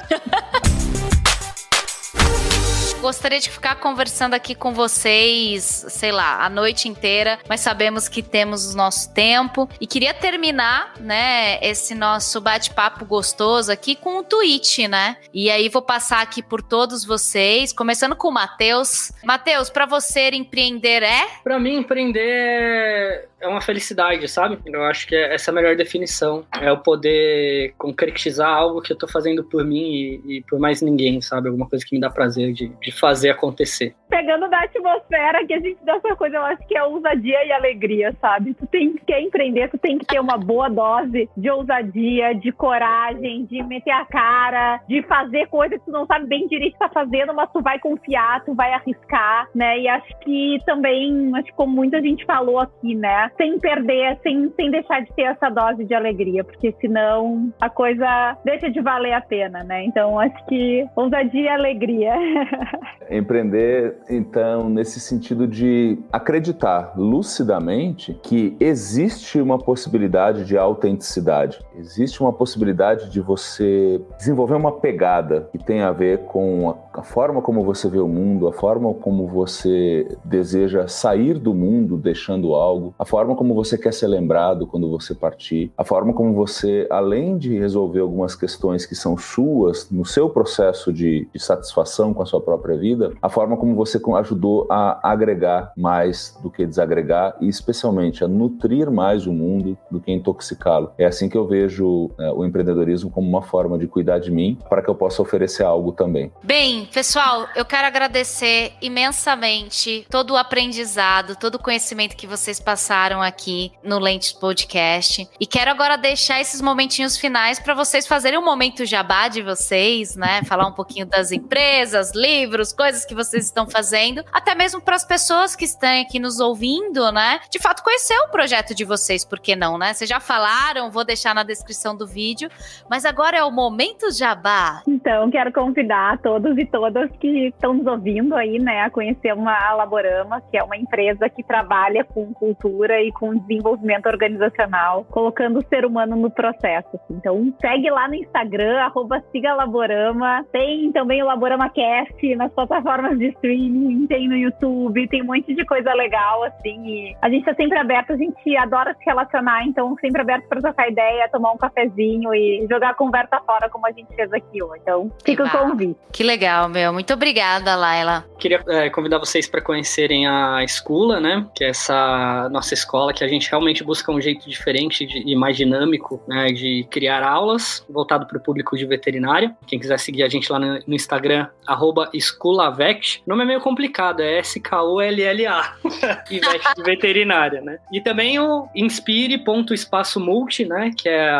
Gostaria de ficar conversando aqui com vocês, sei lá, a noite inteira, mas sabemos que temos o nosso tempo e queria terminar, né, esse nosso bate-papo gostoso aqui com um tweet, né? E aí vou passar aqui por todos vocês, começando com o Matheus. Matheus, pra você empreender é? Pra mim, empreender é- é uma felicidade, sabe? Eu acho que essa é a melhor definição. É o poder concretizar algo que eu tô fazendo por mim e, e por mais ninguém, sabe? Alguma coisa que me dá prazer de, de fazer acontecer. Pegando da atmosfera que a gente dá essa coisa, eu acho que é ousadia e alegria, sabe? Tu tem que empreender, tu tem que ter uma boa dose de ousadia, de coragem, de meter a cara, de fazer coisa que tu não sabe bem direito que tá fazendo, mas tu vai confiar, tu vai arriscar, né? E acho que também, acho que como muita gente falou aqui, né? Sem perder, sem, sem deixar de ter essa dose de alegria, porque senão a coisa deixa de valer a pena, né? Então acho que ousadia e alegria. Empreender, então, nesse sentido de acreditar lucidamente que existe uma possibilidade de autenticidade, existe uma possibilidade de você desenvolver uma pegada que tem a ver com a, a forma como você vê o mundo, a forma como você deseja sair do mundo deixando algo, a forma forma como você quer ser lembrado quando você partir, a forma como você, além de resolver algumas questões que são suas no seu processo de, de satisfação com a sua própria vida, a forma como você ajudou a agregar mais do que desagregar e especialmente a nutrir mais o mundo do que intoxicá-lo. É assim que eu vejo é, o empreendedorismo como uma forma de cuidar de mim para que eu possa oferecer algo também. Bem, pessoal, eu quero agradecer imensamente todo o aprendizado, todo o conhecimento que vocês passaram aqui no Lentes Podcast. E quero agora deixar esses momentinhos finais para vocês fazerem um momento jabá de vocês, né? Falar um pouquinho das empresas, livros, coisas que vocês estão fazendo, até mesmo para as pessoas que estão aqui nos ouvindo, né? De fato, conhecer o projeto de vocês, por que não, né? Vocês já falaram, vou deixar na descrição do vídeo, mas agora é o momento jabá. Então, quero convidar todos e todas que estão nos ouvindo aí, né, a conhecer uma Laborama, que é uma empresa que trabalha com cultura e com desenvolvimento organizacional, colocando o ser humano no processo. Assim. Então, segue lá no Instagram, arroba siga Laborama. Tem também o Laborama Cast nas plataformas de streaming, tem no YouTube, tem um monte de coisa legal, assim. E a gente tá sempre aberto, a gente adora se relacionar, então sempre aberto para trocar ideia, tomar um cafezinho e jogar a conversa fora, como a gente fez aqui hoje. Então, fica o convite. Que legal, meu. Muito obrigada, Laila. Queria é, convidar vocês para conhecerem a Escola, né? Que é essa nossa escola que a gente realmente busca um jeito diferente de, e mais dinâmico né, de criar aulas voltado para o público de veterinária. Quem quiser seguir a gente lá no, no Instagram, arroba Escolavect. O nome é meio complicado, é S-K-O-L-L-A. e Vect de veterinária, né? E também o Inspire.espaço multi, né? Que é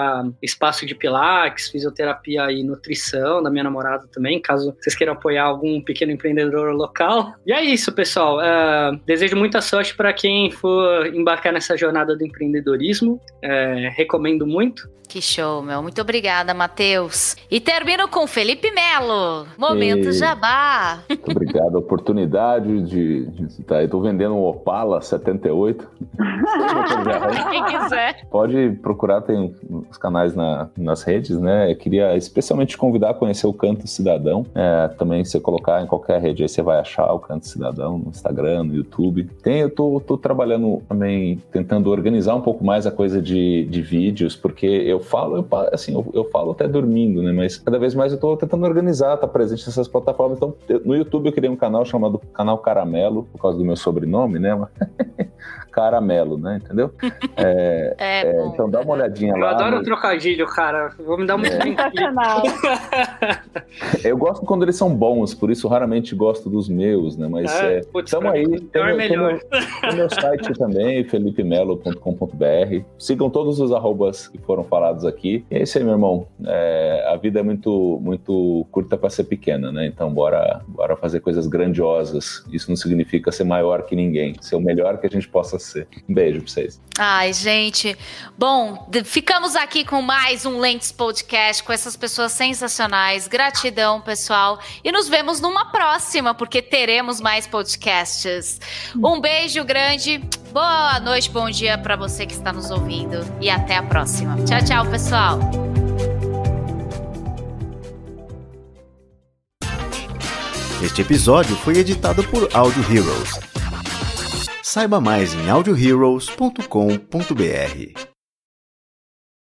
espaço de pilates, fisioterapia e nutrição da minha namorada também, caso vocês queiram apoiar algum pequeno empreendedor local. E é isso, pessoal. Uh, desejo muita sorte para quem for embarcar nessa jornada do empreendedorismo. Uh, recomendo muito. Que show, meu. Muito obrigada, Matheus. E termino com Felipe Melo. Momento e... Jabá. Muito obrigado. A oportunidade de, de tá, eu tô vendendo um Opala 78. Quem quiser. Pode procurar, tem os canais na, nas redes, né? Eu queria especialmente convidar a conhecer o Canto Cidadão. É, também você colocar em qualquer rede aí, você vai achar o Canto Cidadão no Instagram, no YouTube. Tem, eu tô, tô trabalhando também, tentando organizar um pouco mais a coisa de, de vídeos, porque eu falo, eu, assim, eu, eu, falo até dormindo, né? Mas cada vez mais eu tô tentando organizar, tá presente nessas plataformas. Então, no YouTube eu criei um canal chamado Canal Caramelo, por causa do meu sobrenome, né? caramelo, né? Entendeu? É, é, é, então dá uma olhadinha eu lá. Eu adoro no... trocadilho, cara. Vou me dar muito é. Eu gosto quando eles são bons, por isso raramente gosto dos meus, né? Mas é, é putz, aí. Tem, é melhor. Tem, meu site também, felipemelo.com.br. Sigam todos os arrobas que foram falados aqui. E é isso aí, meu irmão. É, a vida é muito, muito curta para ser pequena, né? Então bora, bora fazer coisas grandiosas. Isso não significa ser maior que ninguém, ser o melhor que a gente possa ser. Um beijo pra vocês. Ai, gente. Bom, ficamos aqui com mais um Lentes Podcast com essas pessoas sensacionais. Gratidão, pessoal. E nos vemos numa próxima, porque teremos mais podcasts. Um beijo grande. Boa noite, bom dia para você que está nos ouvindo. E até a próxima. Tchau, tchau, pessoal. Este episódio foi editado por Audio Heroes. Saiba mais em audioheroes.com.br.